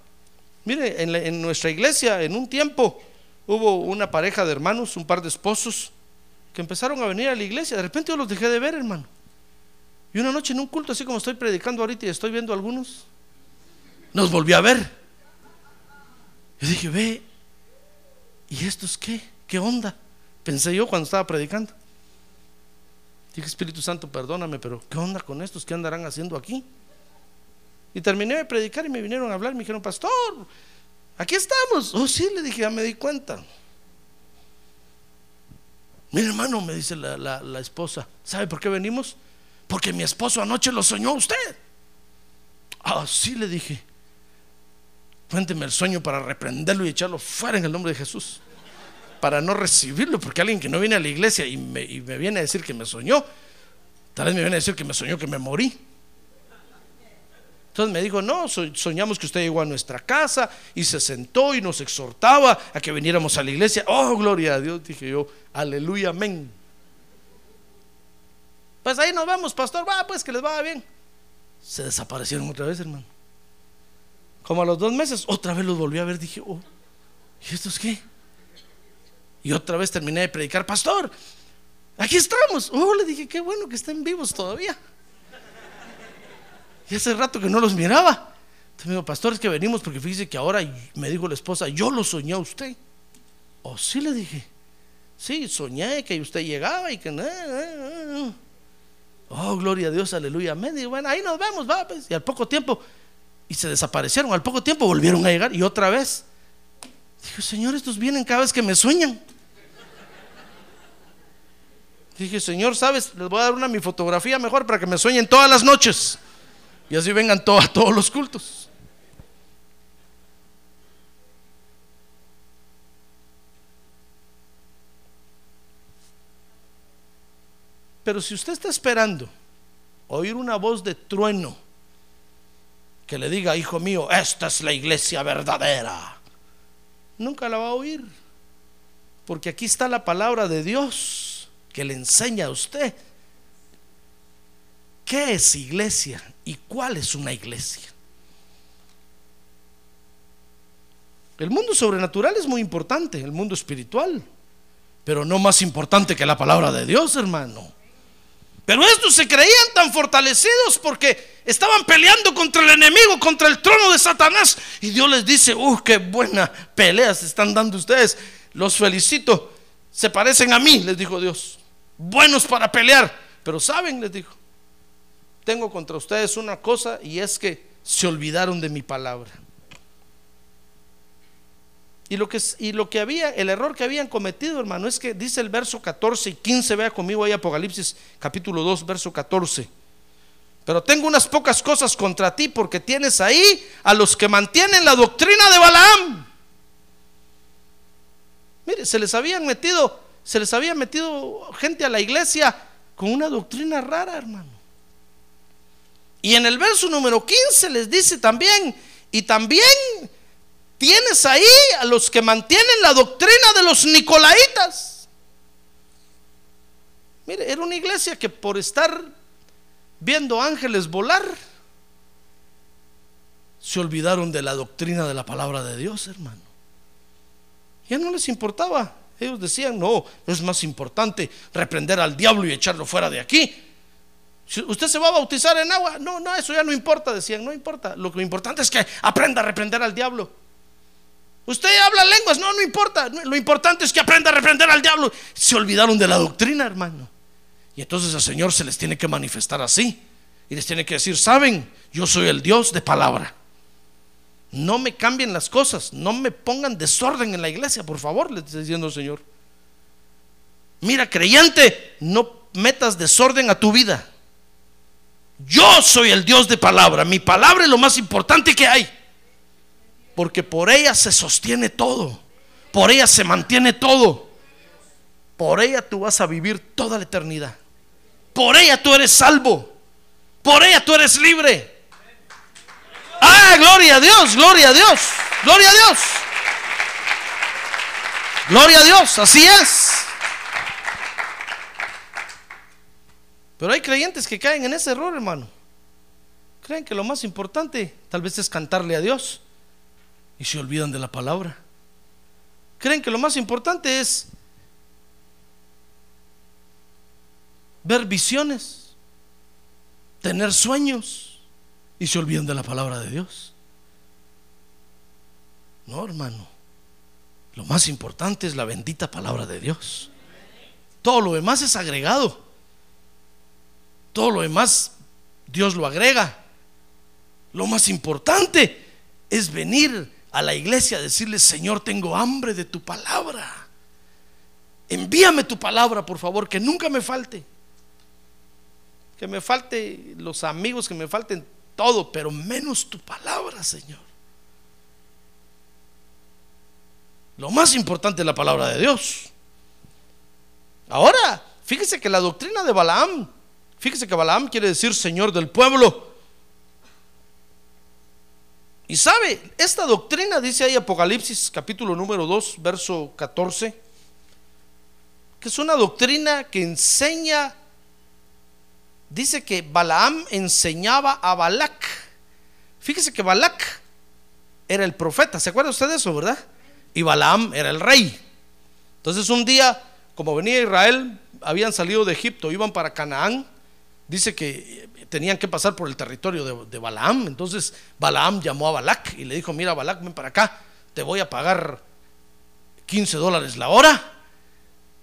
Mire, en, nuestra iglesia, en un tiempo, hubo una pareja de hermanos, un par de esposos, que empezaron a venir a la iglesia. De repente yo los dejé de ver, hermano. Y una noche en un culto, así como estoy predicando ahorita y estoy viendo algunos, nos volví a ver. Yo dije, ve, ¿y estos qué? ¿Qué onda? Pensé yo cuando estaba predicando. Dije, Espíritu Santo, perdóname, pero ¿qué onda con estos? ¿Qué andarán haciendo aquí? Y terminé de predicar y me vinieron a hablar. Me dijeron, Pastor, aquí estamos. Oh, sí, le dije, ya me di cuenta. Mire, hermano, me dice la esposa, ¿sabe por qué venimos? Porque mi esposo anoche lo soñó a usted. Ah, sí, le dije. Cuénteme el sueño para reprenderlo y echarlo fuera en el nombre de Jesús. Para no recibirlo, porque alguien que no viene a la iglesia y me, y me viene a decir que me soñó, tal vez me viene a decir que me soñó que me morí. Entonces me dijo, no, so- soñamos que usted llegó a nuestra casa y se sentó y nos exhortaba a que viniéramos a la iglesia. Oh, gloria a Dios, dije yo, aleluya, amén. Pues ahí nos vamos, pastor, va, pues que les vaya bien. Se desaparecieron otra vez, hermano. Como a los dos meses, otra vez los volví a ver, dije, oh, ¿y estos qué? Y otra vez terminé de predicar, pastor, aquí estamos. Oh, le dije, qué bueno que estén vivos todavía. Y hace rato que no los miraba. Entonces me dijo, pastor, es que venimos porque fíjese que ahora me dijo la esposa, yo lo soñé a usted. Oh, sí, le dije. Sí, soñé que usted llegaba y que. na, na, na". Oh, gloria a Dios, aleluya. amén. Y bueno, ahí nos vemos, va, pues. Y al poco tiempo, y se desaparecieron. Al poco tiempo volvieron a llegar y otra vez. Dije, Señor, estos vienen cada vez que me sueñan. Dije, Señor, ¿sabes? Les voy a dar una mi fotografía mejor para que me sueñen todas las noches. Y así vengan to- a todos los cultos. Pero si usted está esperando oír una voz de trueno que le diga, hijo mío, esta es la iglesia verdadera, nunca la va a oír. Porque aquí está la palabra de Dios que le enseña a usted qué es iglesia y cuál es una iglesia. El mundo sobrenatural es muy importante, el mundo espiritual, pero no más importante que la palabra de Dios, hermano. Pero estos se creían tan fortalecidos porque estaban peleando contra el enemigo, contra el trono de Satanás. Y Dios les dice, ¡uh, qué buena pelea se están dando ustedes! Los felicito. Se parecen a mí, les dijo Dios. Buenos para pelear. Pero saben, les dijo, tengo contra ustedes una cosa y es que se olvidaron de mi palabra. Y lo, que, y lo que había, el error que habían cometido, hermano, es que dice el verso 14 y 15, vea conmigo ahí Apocalipsis capítulo 2, verso 14. Pero tengo unas pocas cosas contra ti porque tienes ahí a los que mantienen la doctrina de Balaam. Mire, se les habían metido, se les había metido gente a la iglesia con una doctrina rara, hermano. Y en el verso número 15 les dice también, y también tienes ahí a los que mantienen la doctrina de los nicolaitas. Mire, era una iglesia que por estar viendo ángeles volar, se olvidaron de la doctrina de la palabra de Dios, hermano. Ya no les importaba. Ellos decían, no, es más importante reprender al diablo y echarlo fuera de aquí. Usted se va a bautizar en agua, no, no, eso ya no importa, decían, no importa. Lo que importante es que aprenda a reprender al diablo. Usted habla lenguas, no, no importa. Lo importante es que aprenda a reprender al diablo. Se olvidaron de la doctrina, hermano. Y entonces al Señor se les tiene que manifestar así. Y les tiene que decir, saben, yo soy el Dios de palabra. No me cambien las cosas, no me pongan desorden en la iglesia, por favor, le está diciendo el Señor. Mira, creyente, no metas desorden a tu vida. Yo soy el Dios de palabra. Mi palabra es lo más importante que hay. Porque por ella se sostiene todo. Por ella se mantiene todo. Por ella tú vas a vivir toda la eternidad. Por ella tú eres salvo. Por ella tú eres libre. Ah, gloria a Dios, gloria a Dios, gloria a Dios. Gloria a Dios, así es. Pero hay creyentes que caen en ese error, hermano. Creen que lo más importante tal vez es cantarle a Dios y se olvidan de la palabra. Creen que lo más importante es ver visiones, tener sueños y se olvidan de la palabra de Dios. No, hermano. Lo más importante es la bendita palabra de Dios. Todo lo demás es agregado. Todo lo demás Dios lo agrega. Lo más importante es venir a la iglesia a decirle, Señor, tengo hambre de tu palabra. Envíame tu palabra, por favor, que nunca me falte. Que me falte los amigos, que me falten todo, pero menos tu palabra, Señor. Lo más importante es la palabra de Dios. Ahora, fíjese que la doctrina de Balaam, fíjese que Balaam quiere decir Señor del pueblo. Y sabe, esta doctrina dice ahí Apocalipsis capítulo número 2, verso 14, que es una doctrina que enseña, dice que Balaam enseñaba a Balac. Fíjese que Balac era el profeta, ¿se acuerda usted de eso, verdad? Y Balaam era el rey. Entonces un día, como venía Israel, habían salido de Egipto, iban para Canaán, dice que tenían que pasar por el territorio de, Balaam. Entonces Balaam llamó a Balac y le dijo, mira Balac, ven para acá, te voy a pagar 15 dólares la hora.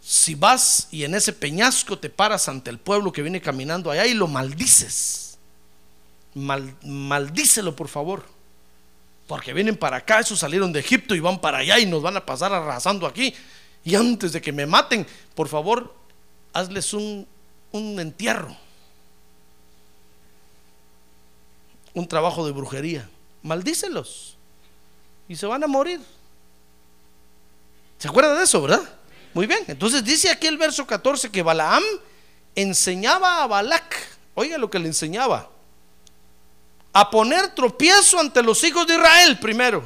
Si vas y en ese peñasco te paras ante el pueblo que viene caminando allá y lo maldices, mal, maldícelo por favor. Porque vienen para acá, esos salieron de Egipto y van para allá y nos van a pasar arrasando aquí. Y antes de que me maten, por favor, hazles un, un entierro. Un trabajo de brujería. Maldícelos. Y se van a morir. ¿Se acuerda de eso, verdad? Muy bien. Entonces dice aquí el verso 14 que Balaam enseñaba a Balac. Oiga lo que le enseñaba a poner tropiezo ante los hijos de Israel, primero.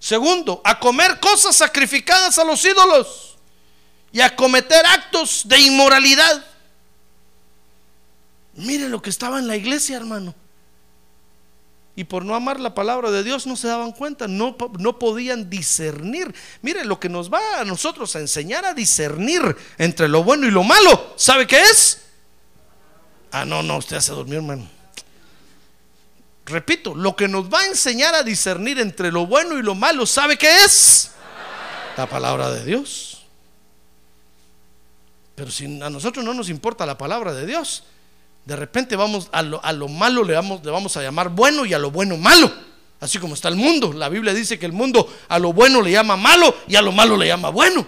Segundo, a comer cosas sacrificadas a los ídolos y a cometer actos de inmoralidad. Mire lo que estaba en la iglesia, hermano. Y por no amar la palabra de Dios no se daban cuenta, no, no podían discernir. Mire, lo que nos va a nosotros a enseñar a discernir entre lo bueno y lo malo, ¿sabe qué es? Ah, no, no, usted hace dormir, hermano. Repito, lo que nos va a enseñar a discernir entre lo bueno y lo malo, ¿sabe qué es? La palabra de Dios. Pero si a nosotros no nos importa la palabra de Dios, de repente vamos a lo, a lo malo le vamos, le vamos a llamar bueno y a lo bueno malo. Así como está el mundo. La Biblia dice que el mundo a lo bueno le llama malo y a lo malo le llama bueno.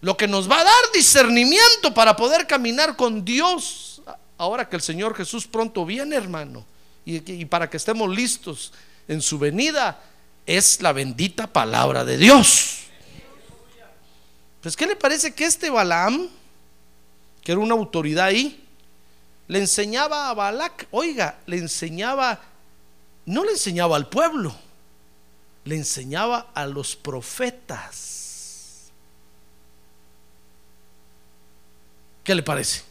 Lo que nos va a dar discernimiento para poder caminar con Dios ahora que el Señor Jesús pronto viene, hermano y, para que estemos listos en su venida es la bendita palabra de Dios. Pues, ¿qué le parece que este Balaam, que era una autoridad ahí, le enseñaba a Balac, oiga, le enseñaba, no le enseñaba al pueblo, le enseñaba a los profetas. ¿Qué le parece?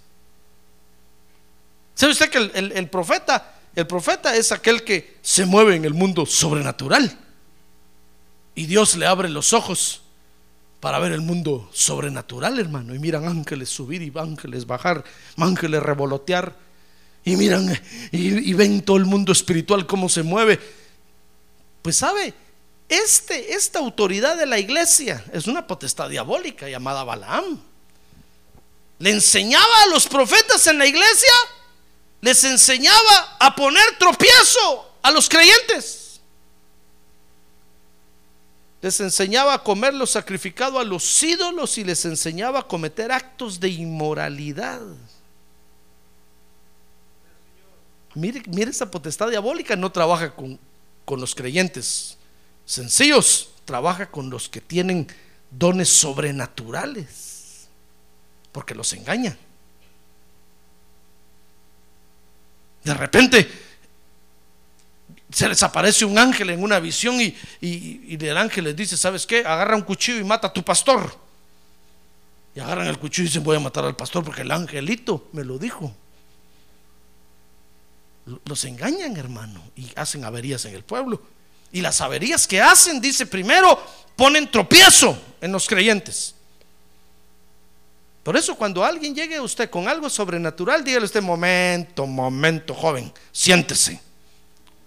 ¿Sabe usted que el, el profeta el profeta es aquel que se mueve en el mundo sobrenatural. Y Dios le abre los ojos para ver el mundo sobrenatural, hermano. Y miran ángeles subir y ángeles bajar, ángeles revolotear. Y miran y, y ven todo el mundo espiritual cómo se mueve. Pues sabe, este, esta autoridad de la iglesia es una potestad diabólica llamada Balaam. Le enseñaba a los profetas en la iglesia les enseñaba a poner tropiezo a los creyentes. Les enseñaba a comer lo sacrificado a los ídolos y les enseñaba a cometer actos de inmoralidad. mire, esa potestad diabólica no trabaja con, con los creyentes sencillos, trabaja con los que tienen dones sobrenaturales, porque los engañan. De repente se les aparece un ángel en una visión y, el ángel les dice, ¿sabes qué? Agarra un cuchillo y mata a tu pastor. Y agarran el cuchillo y dicen, voy a matar al pastor porque el angelito me lo dijo. Los engañan, hermano, y hacen averías en el pueblo. Y las averías que hacen, dice primero, ponen tropiezo en los creyentes. Por eso cuando alguien llegue a usted con algo sobrenatural, dígale usted, momento, momento, joven, siéntese.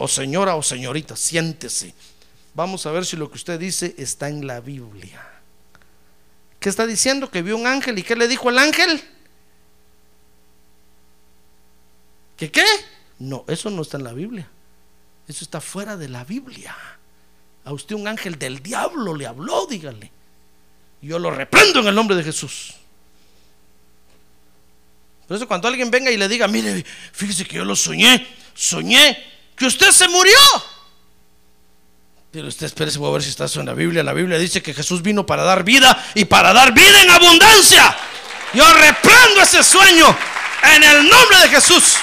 O señora o señorita, siéntese. Vamos a ver si lo que usted dice está en la Biblia. ¿Qué está diciendo? Que vio un ángel y ¿qué le dijo el ángel? ¿Que qué? No, eso no está en la Biblia. Eso está fuera de la Biblia. A usted un ángel del diablo le habló, dígale. Yo lo reprendo en el nombre de Jesús. Por eso cuando alguien venga y le diga, mire, fíjese que yo lo soñé, soñé que usted se murió. Pero usted espérese, voy a ver si está eso en la Biblia. La Biblia dice que Jesús vino para dar vida y para dar vida en abundancia. Yo reprendo ese sueño en el nombre de Jesús.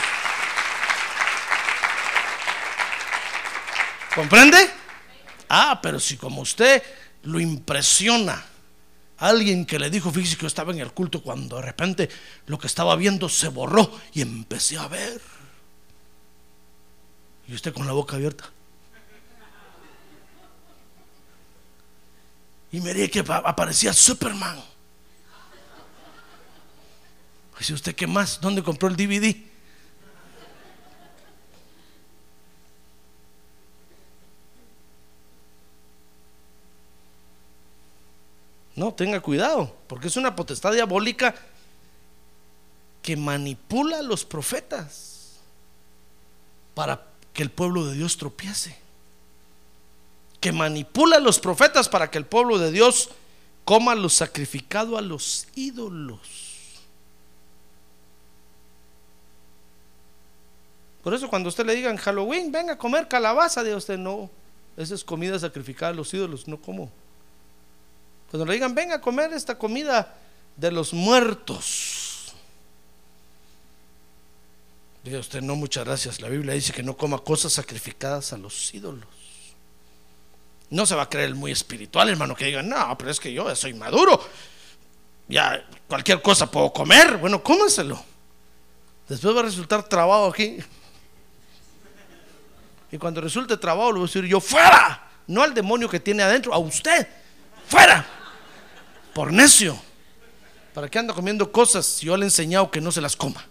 ¿Comprende? Ah, pero si como usted lo impresiona alguien que le dijo, fíjese que estaba en el culto cuando de repente lo que estaba viendo se borró y empecé a ver. Y usted con la boca abierta. Y miré que aparecía Superman. Dice usted, ¿qué más? ¿Dónde compró el DVD? No, tenga cuidado, porque es una potestad diabólica que manipula a los profetas para que el pueblo de Dios tropiece. Que manipula a los profetas para que el pueblo de Dios coma lo sacrificado a los ídolos. Por eso cuando usted le diga en Halloween, venga a comer calabaza, de usted no, esa es comida sacrificada a los ídolos, no como. Cuando le digan, venga a comer esta comida de los muertos. Diga usted, no, muchas gracias. La Biblia dice que no coma cosas sacrificadas a los ídolos. No se va a creer muy espiritual, hermano, que diga, no, pero es que yo soy maduro. Ya cualquier cosa puedo comer. Bueno, cómaselo. Después va a resultar trabado aquí. Y cuando resulte trabado, le voy a decir yo, fuera. No al demonio que tiene adentro, a usted. Fuera por necio. ¿Para qué anda comiendo cosas si yo le he enseñado que no se las coma?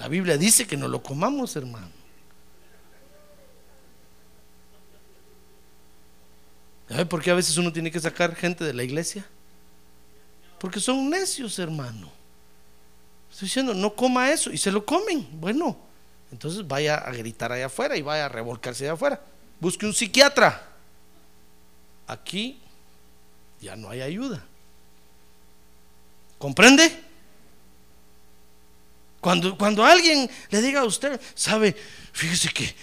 La Biblia dice que no lo comamos, hermano. ¿Sabe por qué a veces uno tiene que sacar gente de la iglesia? Porque son necios, hermano. Estoy diciendo, no coma eso y se lo comen. Bueno, entonces vaya a gritar allá afuera y vaya a revolcarse allá afuera. Busque un psiquiatra. Aquí ya no hay ayuda. ¿Comprende? Cuando, cuando alguien le diga a usted, sabe, fíjese que,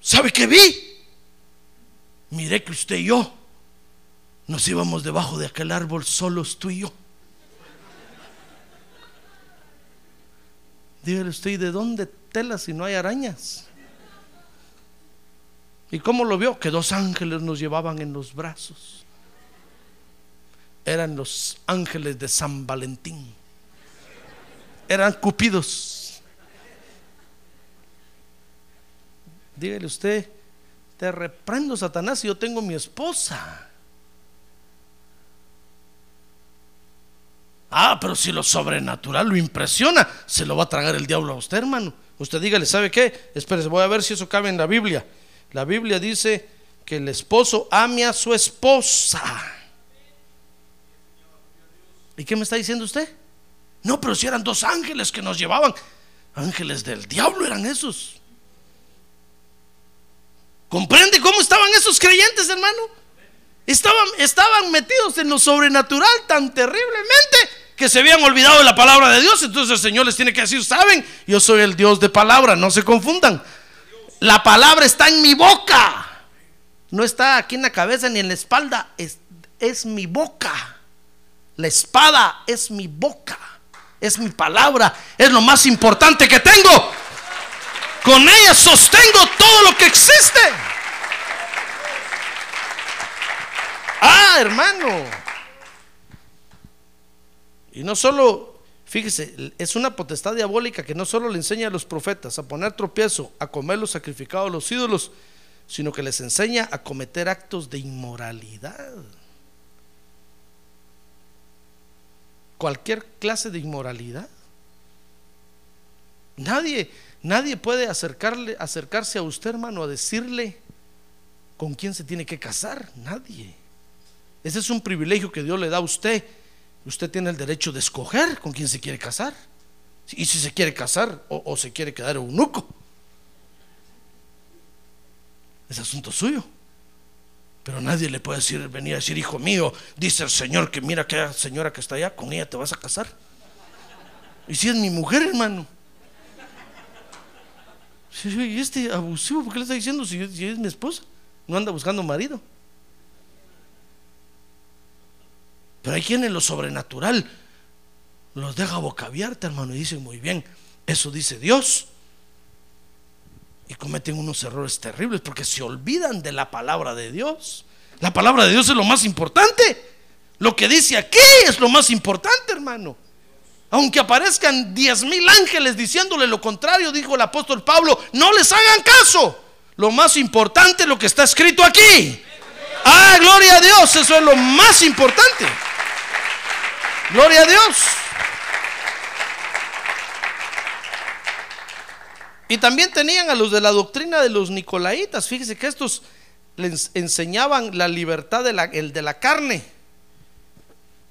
sabe que vi, miré que usted y yo nos íbamos debajo de aquel árbol solos tú y yo. Dígale usted, ¿y de dónde tela si no hay arañas? ¿Y cómo lo vio? Que dos ángeles nos llevaban en los brazos eran los ángeles de San Valentín. Eran cupidos. Dígale usted, te reprendo Satanás yo tengo mi esposa. Ah, pero si lo sobrenatural lo impresiona, se lo va a tragar el diablo a usted, hermano. Usted dígale, ¿sabe qué? Espérese, voy a ver si eso cabe en la Biblia. La Biblia dice que el esposo ame a su esposa. ¿Y qué me está diciendo usted? No, pero si eran dos ángeles que nos llevaban. Ángeles del diablo eran esos. ¿Comprende cómo estaban esos creyentes, hermano? Estaban, estaban metidos en lo sobrenatural tan terriblemente que se habían olvidado de la palabra de Dios. Entonces el Señor les tiene que decir, saben, yo soy el Dios de palabra, no se confundan. La palabra está en mi boca. No está aquí en la cabeza ni en la espalda, es, es mi boca. La espada es mi boca, es mi palabra, es lo más importante que tengo. Con ella sostengo todo lo que existe. Ah, hermano. Y no solo, fíjese, es una potestad diabólica que no solo le enseña a los profetas a poner tropiezo, a comer los sacrificados a los ídolos, sino que les enseña a cometer actos de inmoralidad. Cualquier clase de inmoralidad. Nadie, nadie puede acercarle, acercarse a usted, hermano, a decirle con quién se tiene que casar. Nadie. Ese es un privilegio que Dios le da a usted Usted tiene el derecho de escoger con quién se quiere casar. Y si se quiere casar o, se quiere quedar eunuco. Es asunto suyo. Pero nadie le puede decir, venir a decir, hijo mío, dice el Señor que mira aquella señora que está allá, con ella te vas a casar. Y si es mi mujer, hermano. Y este abusivo, ¿por qué le está diciendo si es mi esposa? No anda buscando marido. Pero hay quienes lo sobrenatural los deja boca abierta, hermano, y dicen muy bien, eso dice Dios. Y cometen unos errores terribles porque se olvidan de la palabra de Dios. La palabra de Dios es lo más importante. Lo que dice aquí es lo más importante, hermano. Aunque aparezcan diez mil ángeles diciéndole lo contrario, dijo el apóstol Pablo, no les hagan caso. Lo más importante es lo que está escrito aquí. Ah, gloria a Dios, eso es lo más importante. Gloria a Dios. Y también tenían a los de la doctrina de los nicolaitas. Fíjese que estos les enseñaban la libertad de la, de la carne.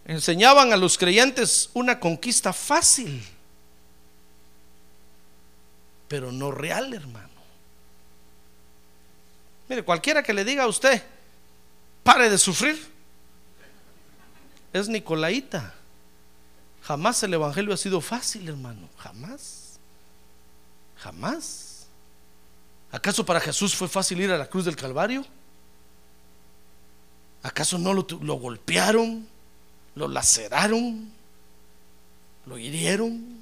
Enseñaban a los creyentes una conquista fácil, pero no real, hermano. Mire, cualquiera que le diga a usted, pare de sufrir, es nicolaita. Jamás el Evangelio ha sido fácil, hermano. Jamás. Jamás. ¿Acaso para Jesús fue fácil ir a la cruz del Calvario? ¿Acaso no lo, golpearon? ¿Lo laceraron? ¿Lo hirieron?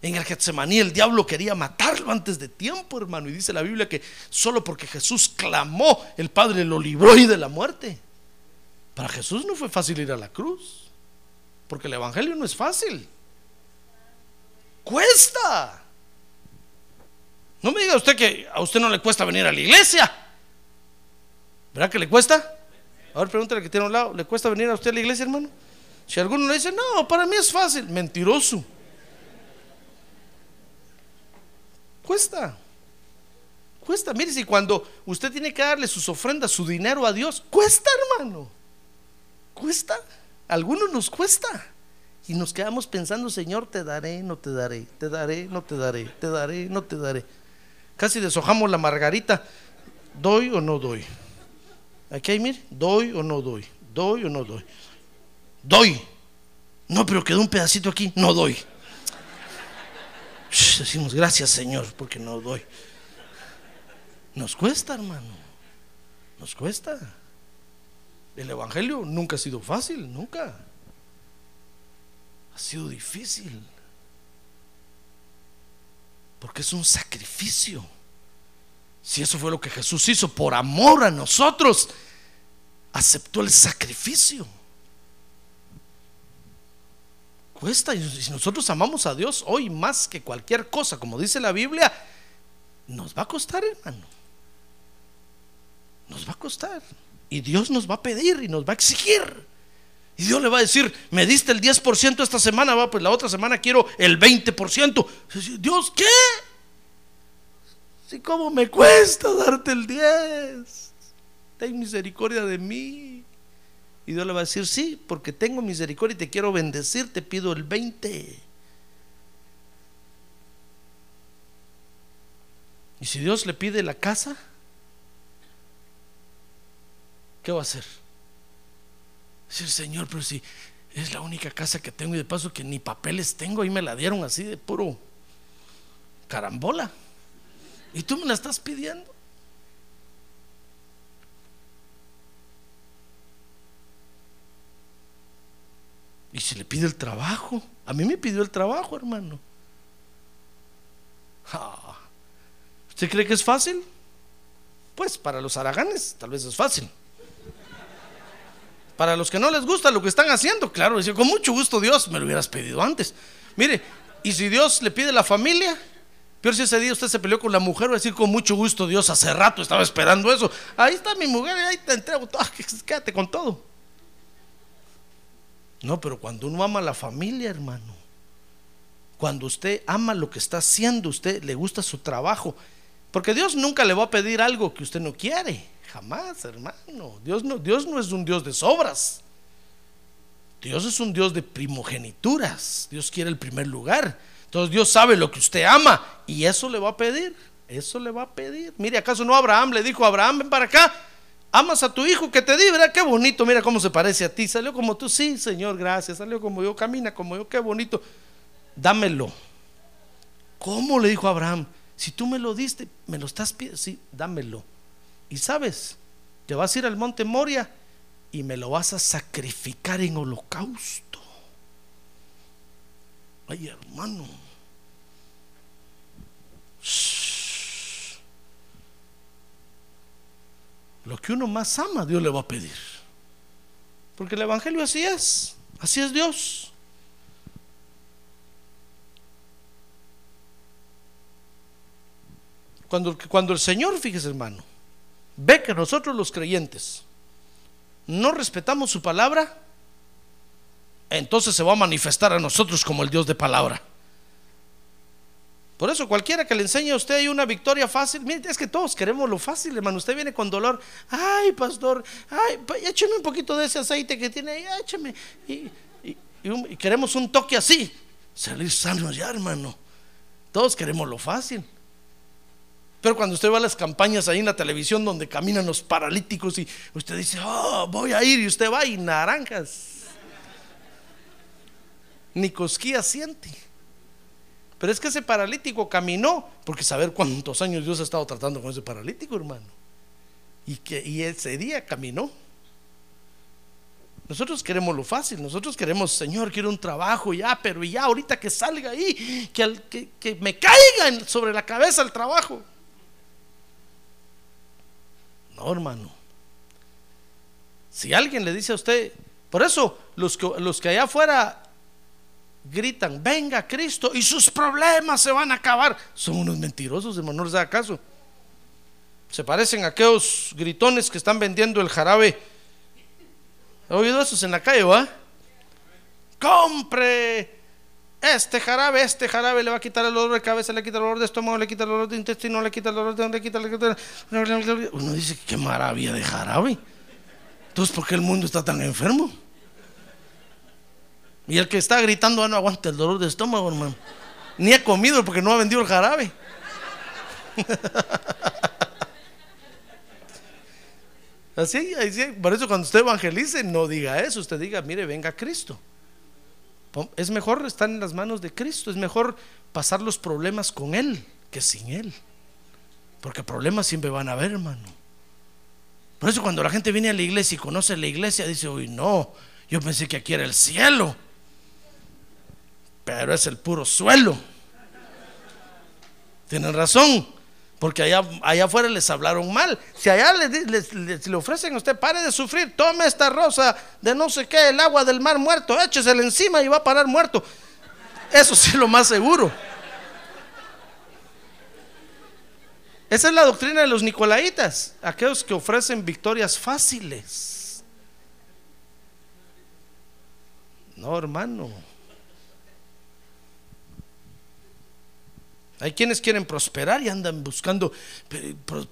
En el Getsemaní el diablo quería matarlo antes de tiempo, hermano. Y dice la Biblia que solo porque Jesús clamó, el Padre lo libró y de la muerte. Para Jesús no fue fácil ir a la cruz. Porque el Evangelio no es fácil. Cuesta. No me diga usted que a usted no le cuesta venir a la iglesia. ¿Verdad que le cuesta? A ver, pregúntale que tiene a un lado. ¿Le cuesta venir a usted a la iglesia, hermano? Si alguno le dice, no, para mí es fácil. Mentiroso. Cuesta. Cuesta. Mire, si cuando usted tiene que darle sus ofrendas, su dinero a Dios, cuesta, hermano. Cuesta algunos nos cuesta. Y nos quedamos pensando, Señor, te daré, no te daré, te daré, no te daré, te daré, no te daré. Casi deshojamos la margarita. ¿Doy o no doy? Aquí hay, mire, doy o no doy, doy o no doy. Doy. No, pero quedó un pedacito aquí, no doy. decimos gracias, Señor, porque no doy. Nos cuesta, hermano. Nos cuesta. El Evangelio nunca ha sido fácil, nunca. Ha sido difícil. Porque es un sacrificio. Si eso fue lo que Jesús hizo por amor a nosotros, aceptó el sacrificio. Cuesta, y si nosotros amamos a Dios hoy más que cualquier cosa, como dice la Biblia, nos va a costar, hermano. Nos va a costar. Y Dios nos va a pedir y nos va a exigir. Y Dios le va a decir, me diste el 10% esta semana, va, pues la otra semana quiero el 20%. Dios, ¿qué? Si cómo me cuesta darte el 10. Ten misericordia de mí. Y Dios le va a decir, sí, porque tengo misericordia y te quiero bendecir, te pido el 20. Y si Dios le pide la casa, ¿qué va a hacer? Decir, Señor, pero si Es la única casa que tengo y de paso que ni papeles tengo. Ahí me la dieron así de puro carambola. Y tú me la estás pidiendo. Y si le pide el trabajo, a mí me pidió el trabajo, hermano. Ah, ¿Usted cree que es fácil? Pues para los araganes tal vez es fácil. Para los que no les gusta lo que están haciendo, claro, con mucho gusto Dios, me lo hubieras pedido antes. Mire, y si Dios le pide la familia, si ese día usted se peleó con la mujer, va a decir con mucho gusto Dios, hace rato estaba esperando eso. Ahí está mi mujer, ahí te entrego todo, quédate con todo. No, pero cuando uno ama a la familia, hermano, cuando usted ama lo que está haciendo, usted le gusta su trabajo, porque Dios nunca le va a pedir algo que usted no quiere. Jamás, hermano. Dios no, Dios no es un Dios de sobras. Dios es un Dios de primogenituras. Dios quiere el primer lugar. Entonces Dios sabe lo que usted ama y eso le va a pedir. Eso le va a pedir. Mire, ¿acaso no Abraham le dijo a Abraham, ven para acá? Amas a tu hijo que te di, ¿verdad? Qué bonito, mira cómo se parece a ti. Salió como tú, sí, Señor, gracias. Salió como yo, camina como yo, qué bonito. Dámelo. ¿Cómo le dijo Abraham? Si tú me lo diste, me lo estás pidiendo, sí, dámelo. Y sabes, te vas a ir al monte Moria y me lo vas a sacrificar en holocausto. Ay, hermano. Lo que uno más ama, Dios le va a pedir. Porque el Evangelio así es. Así es Dios. Cuando, cuando el Señor, fíjese hermano, ve que nosotros los creyentes no respetamos su palabra, entonces se va a manifestar a nosotros como el Dios de palabra. Por eso cualquiera que le enseñe a usted una victoria fácil, mire, es que todos queremos lo fácil, hermano. Usted viene con dolor, ay, pastor, ay, écheme un poquito de ese aceite que tiene ahí, écheme. Y, y queremos un toque así, salir sanos ya, hermano. Todos queremos lo fácil. Pero cuando usted va a las campañas ahí en la televisión donde caminan los paralíticos y usted dice, oh, voy a ir, y usted va y naranjas. Ni cosquilla siente. Pero es que ese paralítico caminó, porque saber cuántos años Dios ha estado tratando con ese paralítico, hermano. Y, que, y ese día caminó. Nosotros queremos lo fácil, nosotros queremos, Señor, quiero un trabajo ya, pero ya ahorita que salga ahí, que, que, me caiga sobre la cabeza el trabajo. No, hermano. Si alguien le dice a usted, por eso los que, los que allá afuera gritan, venga Cristo y sus problemas se van a acabar, son unos mentirosos, hermano, no les da caso. Se parecen a aquellos gritones que están vendiendo el jarabe. ¿Ha oído esos en la calle, va? Compre este jarabe, este jarabe le va a quitar el dolor de cabeza, le quita el dolor de estómago, le quita el dolor de intestino, le quita el dolor de quita, le quita. Uno dice, qué maravilla de jarabe. Entonces, ¿por qué el mundo está tan enfermo? Y el que está gritando, ah, no aguanta el dolor de estómago, hermano. Ni ha comido porque no ha vendido el jarabe. Así, así, por eso cuando usted evangelice, no diga eso, usted diga, mire, venga Cristo. Es mejor estar en las manos de Cristo, es mejor pasar los problemas con Él que sin Él. Porque problemas siempre van a haber, hermano. Por eso cuando la gente viene a la iglesia y conoce la iglesia, dice, uy, no, yo pensé que aquí era el cielo. Pero es el puro suelo. Tienen razón. Porque allá, allá afuera les hablaron mal. Si allá le, le ofrecen a usted, pare de sufrir, tome esta rosa de no sé qué, el agua del mar muerto, échesela encima y va a parar muerto. Eso sí es lo más seguro. Esa es la doctrina de los nicolaitas, aquellos que ofrecen victorias fáciles. No, hermano. Hay quienes quieren prosperar y andan buscando,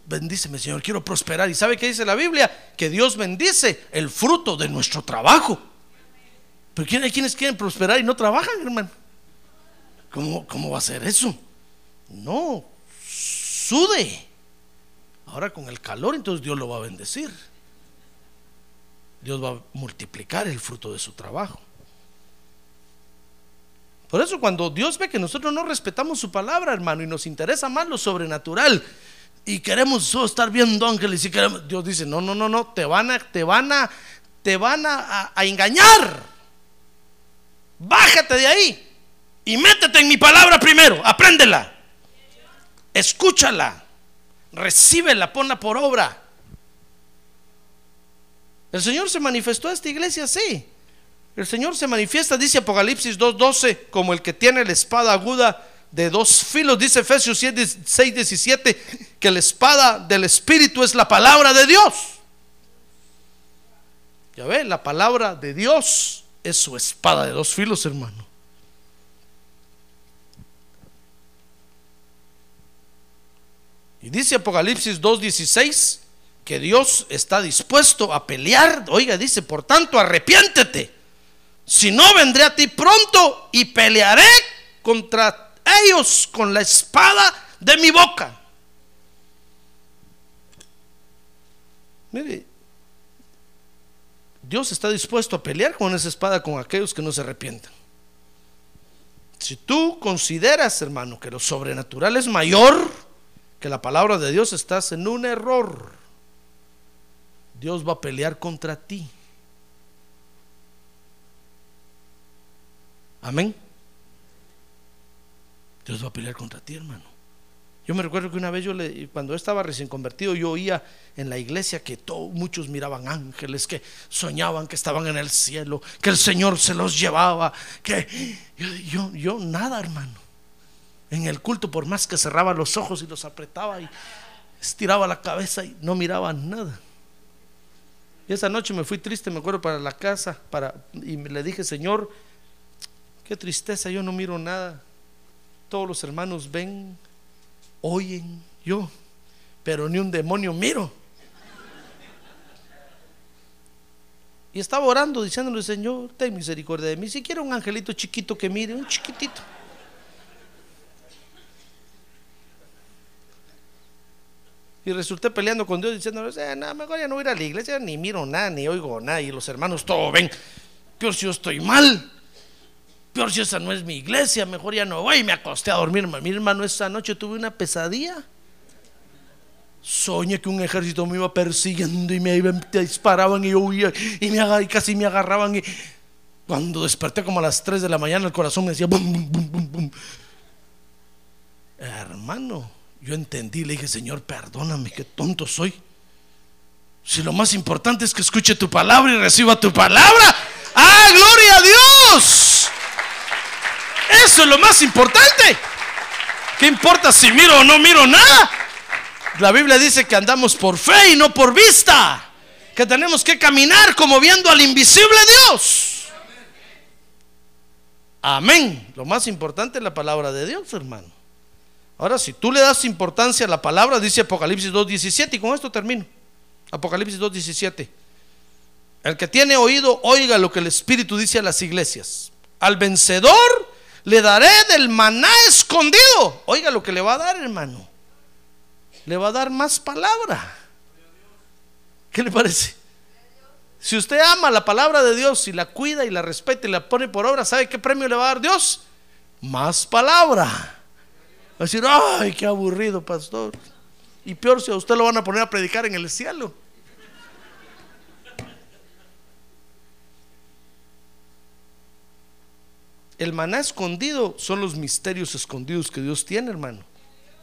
bendíceme Señor, quiero prosperar. ¿Y sabe qué dice la Biblia? Que Dios bendice el fruto de nuestro trabajo. Pero hay quienes quieren prosperar y no trabajan, hermano. ¿Cómo, cómo va a ser eso? No, sude. Ahora con el calor, entonces Dios lo va a bendecir. Dios va a multiplicar el fruto de su trabajo. Por eso cuando Dios ve que nosotros no respetamos su palabra, hermano, y nos interesa más lo sobrenatural, y queremos solo estar viendo ángeles y queremos, Dios dice, no, no, no, no, te van a, te van a, te van a, engañar. Bájate de ahí y métete en mi palabra primero, apréndela. Escúchala, recíbela, ponla por obra. El Señor se manifestó a esta iglesia así. El Señor se manifiesta, dice Apocalipsis 2.12, como el que tiene la espada aguda de dos filos, dice Efesios 7, 6, 17, que la espada del Espíritu es la palabra de Dios. Ya ve, la palabra de Dios es su espada de dos filos, hermano. Y dice Apocalipsis 2.16 que Dios está dispuesto a pelear. Oiga, dice, por tanto, arrepiéntete. Si no, vendré a ti pronto y pelearé contra ellos con la espada de mi boca. Mire, Dios está dispuesto a pelear con esa espada con aquellos que no se arrepientan. Si tú consideras, hermano, que lo sobrenatural es mayor que la palabra de Dios, estás en un error. Dios va a pelear contra ti. Amén. Dios va a pelear contra ti, hermano. Yo me recuerdo que una vez yo le, cuando estaba recién convertido, yo oía en la iglesia que todo, muchos miraban ángeles, que soñaban que estaban en el cielo, que el Señor se los llevaba, que yo, yo, yo nada, hermano. En el culto, por más que cerraba los ojos y los apretaba y estiraba la cabeza y no miraba nada. Y esa noche me fui triste, me acuerdo, para la casa, para, y le dije, Señor, qué tristeza, yo no miro nada. Todos los hermanos ven, oyen, yo, pero ni un demonio miro. Y estaba orando, diciéndole, Señor, ten misericordia de mí. Si quiero un angelito chiquito que mire, un chiquitito. Y resulté peleando con Dios diciendo, eh, nada, mejor ya no voy a ir a la iglesia, ni miro nada, ni oigo nada. Y los hermanos todo ven, peor si yo estoy mal, peor si esa no es mi iglesia, mejor ya no voy. Me acosté a dormir. Mi hermano, esa noche tuve una pesadilla. Soñé que un ejército me iba persiguiendo y me iban- disparaban y yo y, me, casi me agarraban. Y cuando desperté como a las 3 de la mañana, el corazón me decía bum, bum, bum, bum. Hermano, yo entendí, le dije, Señor, perdóname, qué tonto soy. Si lo más importante es que escuche tu palabra y reciba tu palabra. ¡Ah, gloria a Dios! Eso es lo más importante. ¿Qué importa si miro o no miro nada? La Biblia dice que andamos por fe y no por vista. Que tenemos que caminar como viendo al invisible Dios. Amén. Lo más importante es la palabra de Dios, hermano. Ahora, si tú le das importancia a la palabra, dice Apocalipsis 2.17, y con esto termino. Apocalipsis 2.17. El que tiene oído, oiga lo que el Espíritu dice a las iglesias. Al vencedor le daré del maná escondido. Oiga lo que le va a dar, hermano. Le va a dar más palabra. ¿Qué le parece? Si usted ama la palabra de Dios y la cuida y la respeta y la pone por obra, ¿sabe qué premio le va a dar Dios? Más palabra. Va a decir, ay, qué aburrido, pastor. Y peor si a usted lo van a poner a predicar en el cielo. El maná escondido son los misterios escondidos que Dios tiene, hermano,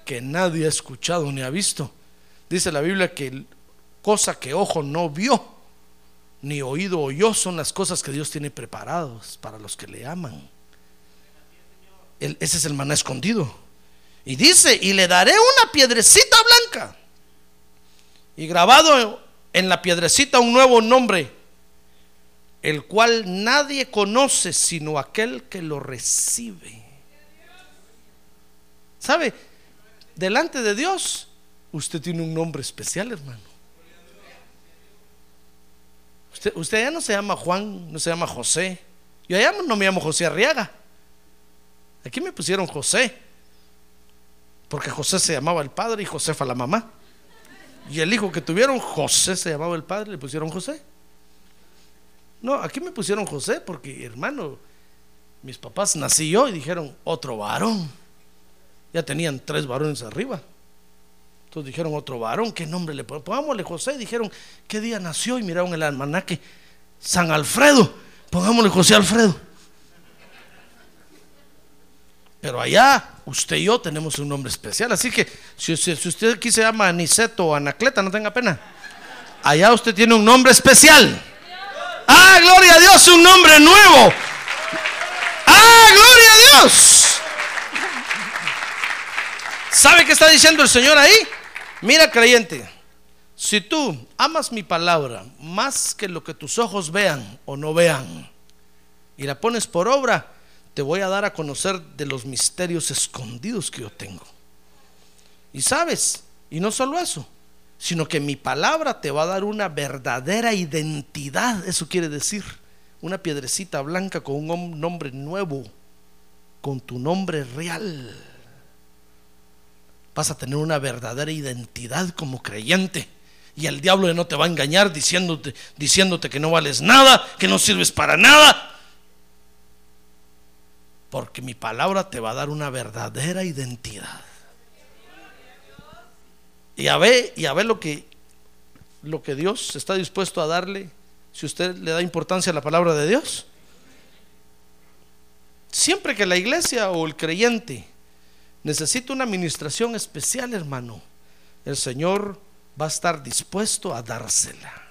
que nadie ha escuchado ni ha visto. Dice la Biblia que cosa que ojo no vio, ni oído oyó, son las cosas que Dios tiene preparadas para los que le aman. Ese es el maná escondido. Y dice, y le daré una piedrecita blanca. Y grabado en la piedrecita un nuevo nombre, el cual nadie conoce sino aquel que lo recibe. ¿Sabe? Delante de Dios, usted tiene un nombre especial, hermano. Usted, ya no se llama Juan, no se llama José. Yo allá no me llamo José Arriaga. Aquí me pusieron José. Porque José se llamaba el padre y Josefa la mamá. Y el hijo que tuvieron, José se llamaba el padre, le pusieron José. No, aquí me pusieron José porque, hermano, mis papás nací yo y dijeron, otro varón. Ya tenían tres varones arriba. Entonces dijeron, otro varón, ¿qué nombre le ponemos? Pongámosle José. Dijeron, ¿qué día nació? Y miraron el almanaque, San Alfredo. Pongámosle José Alfredo. Pero allá, usted y yo tenemos un nombre especial. Así que si, usted aquí se llama Aniceto o Anacleta, no tenga pena. Allá usted tiene un nombre especial. Ah, gloria a Dios, un nombre nuevo. Ah, gloria a Dios. ¿Sabe qué está diciendo el Señor ahí? Mira, creyente, si tú amas mi palabra más que lo que tus ojos vean o no vean y la pones por obra, te voy a dar a conocer de los misterios escondidos que yo tengo. Y sabes, y no solo eso, sino que mi palabra te va a dar una verdadera identidad. Eso quiere decir una piedrecita blanca con un nombre nuevo, con tu nombre real. Vas a tener una verdadera identidad como creyente. Y el diablo no te va a engañar diciéndote, diciéndote que no vales nada, que no sirves para nada. Porque mi palabra te va a dar una verdadera identidad. Y a ver, y a ver lo que, lo que Dios está dispuesto a darle si usted le da importancia a la palabra de Dios. Siempre que la iglesia o el creyente necesita una administración especial, hermano, el Señor va a estar dispuesto a dársela.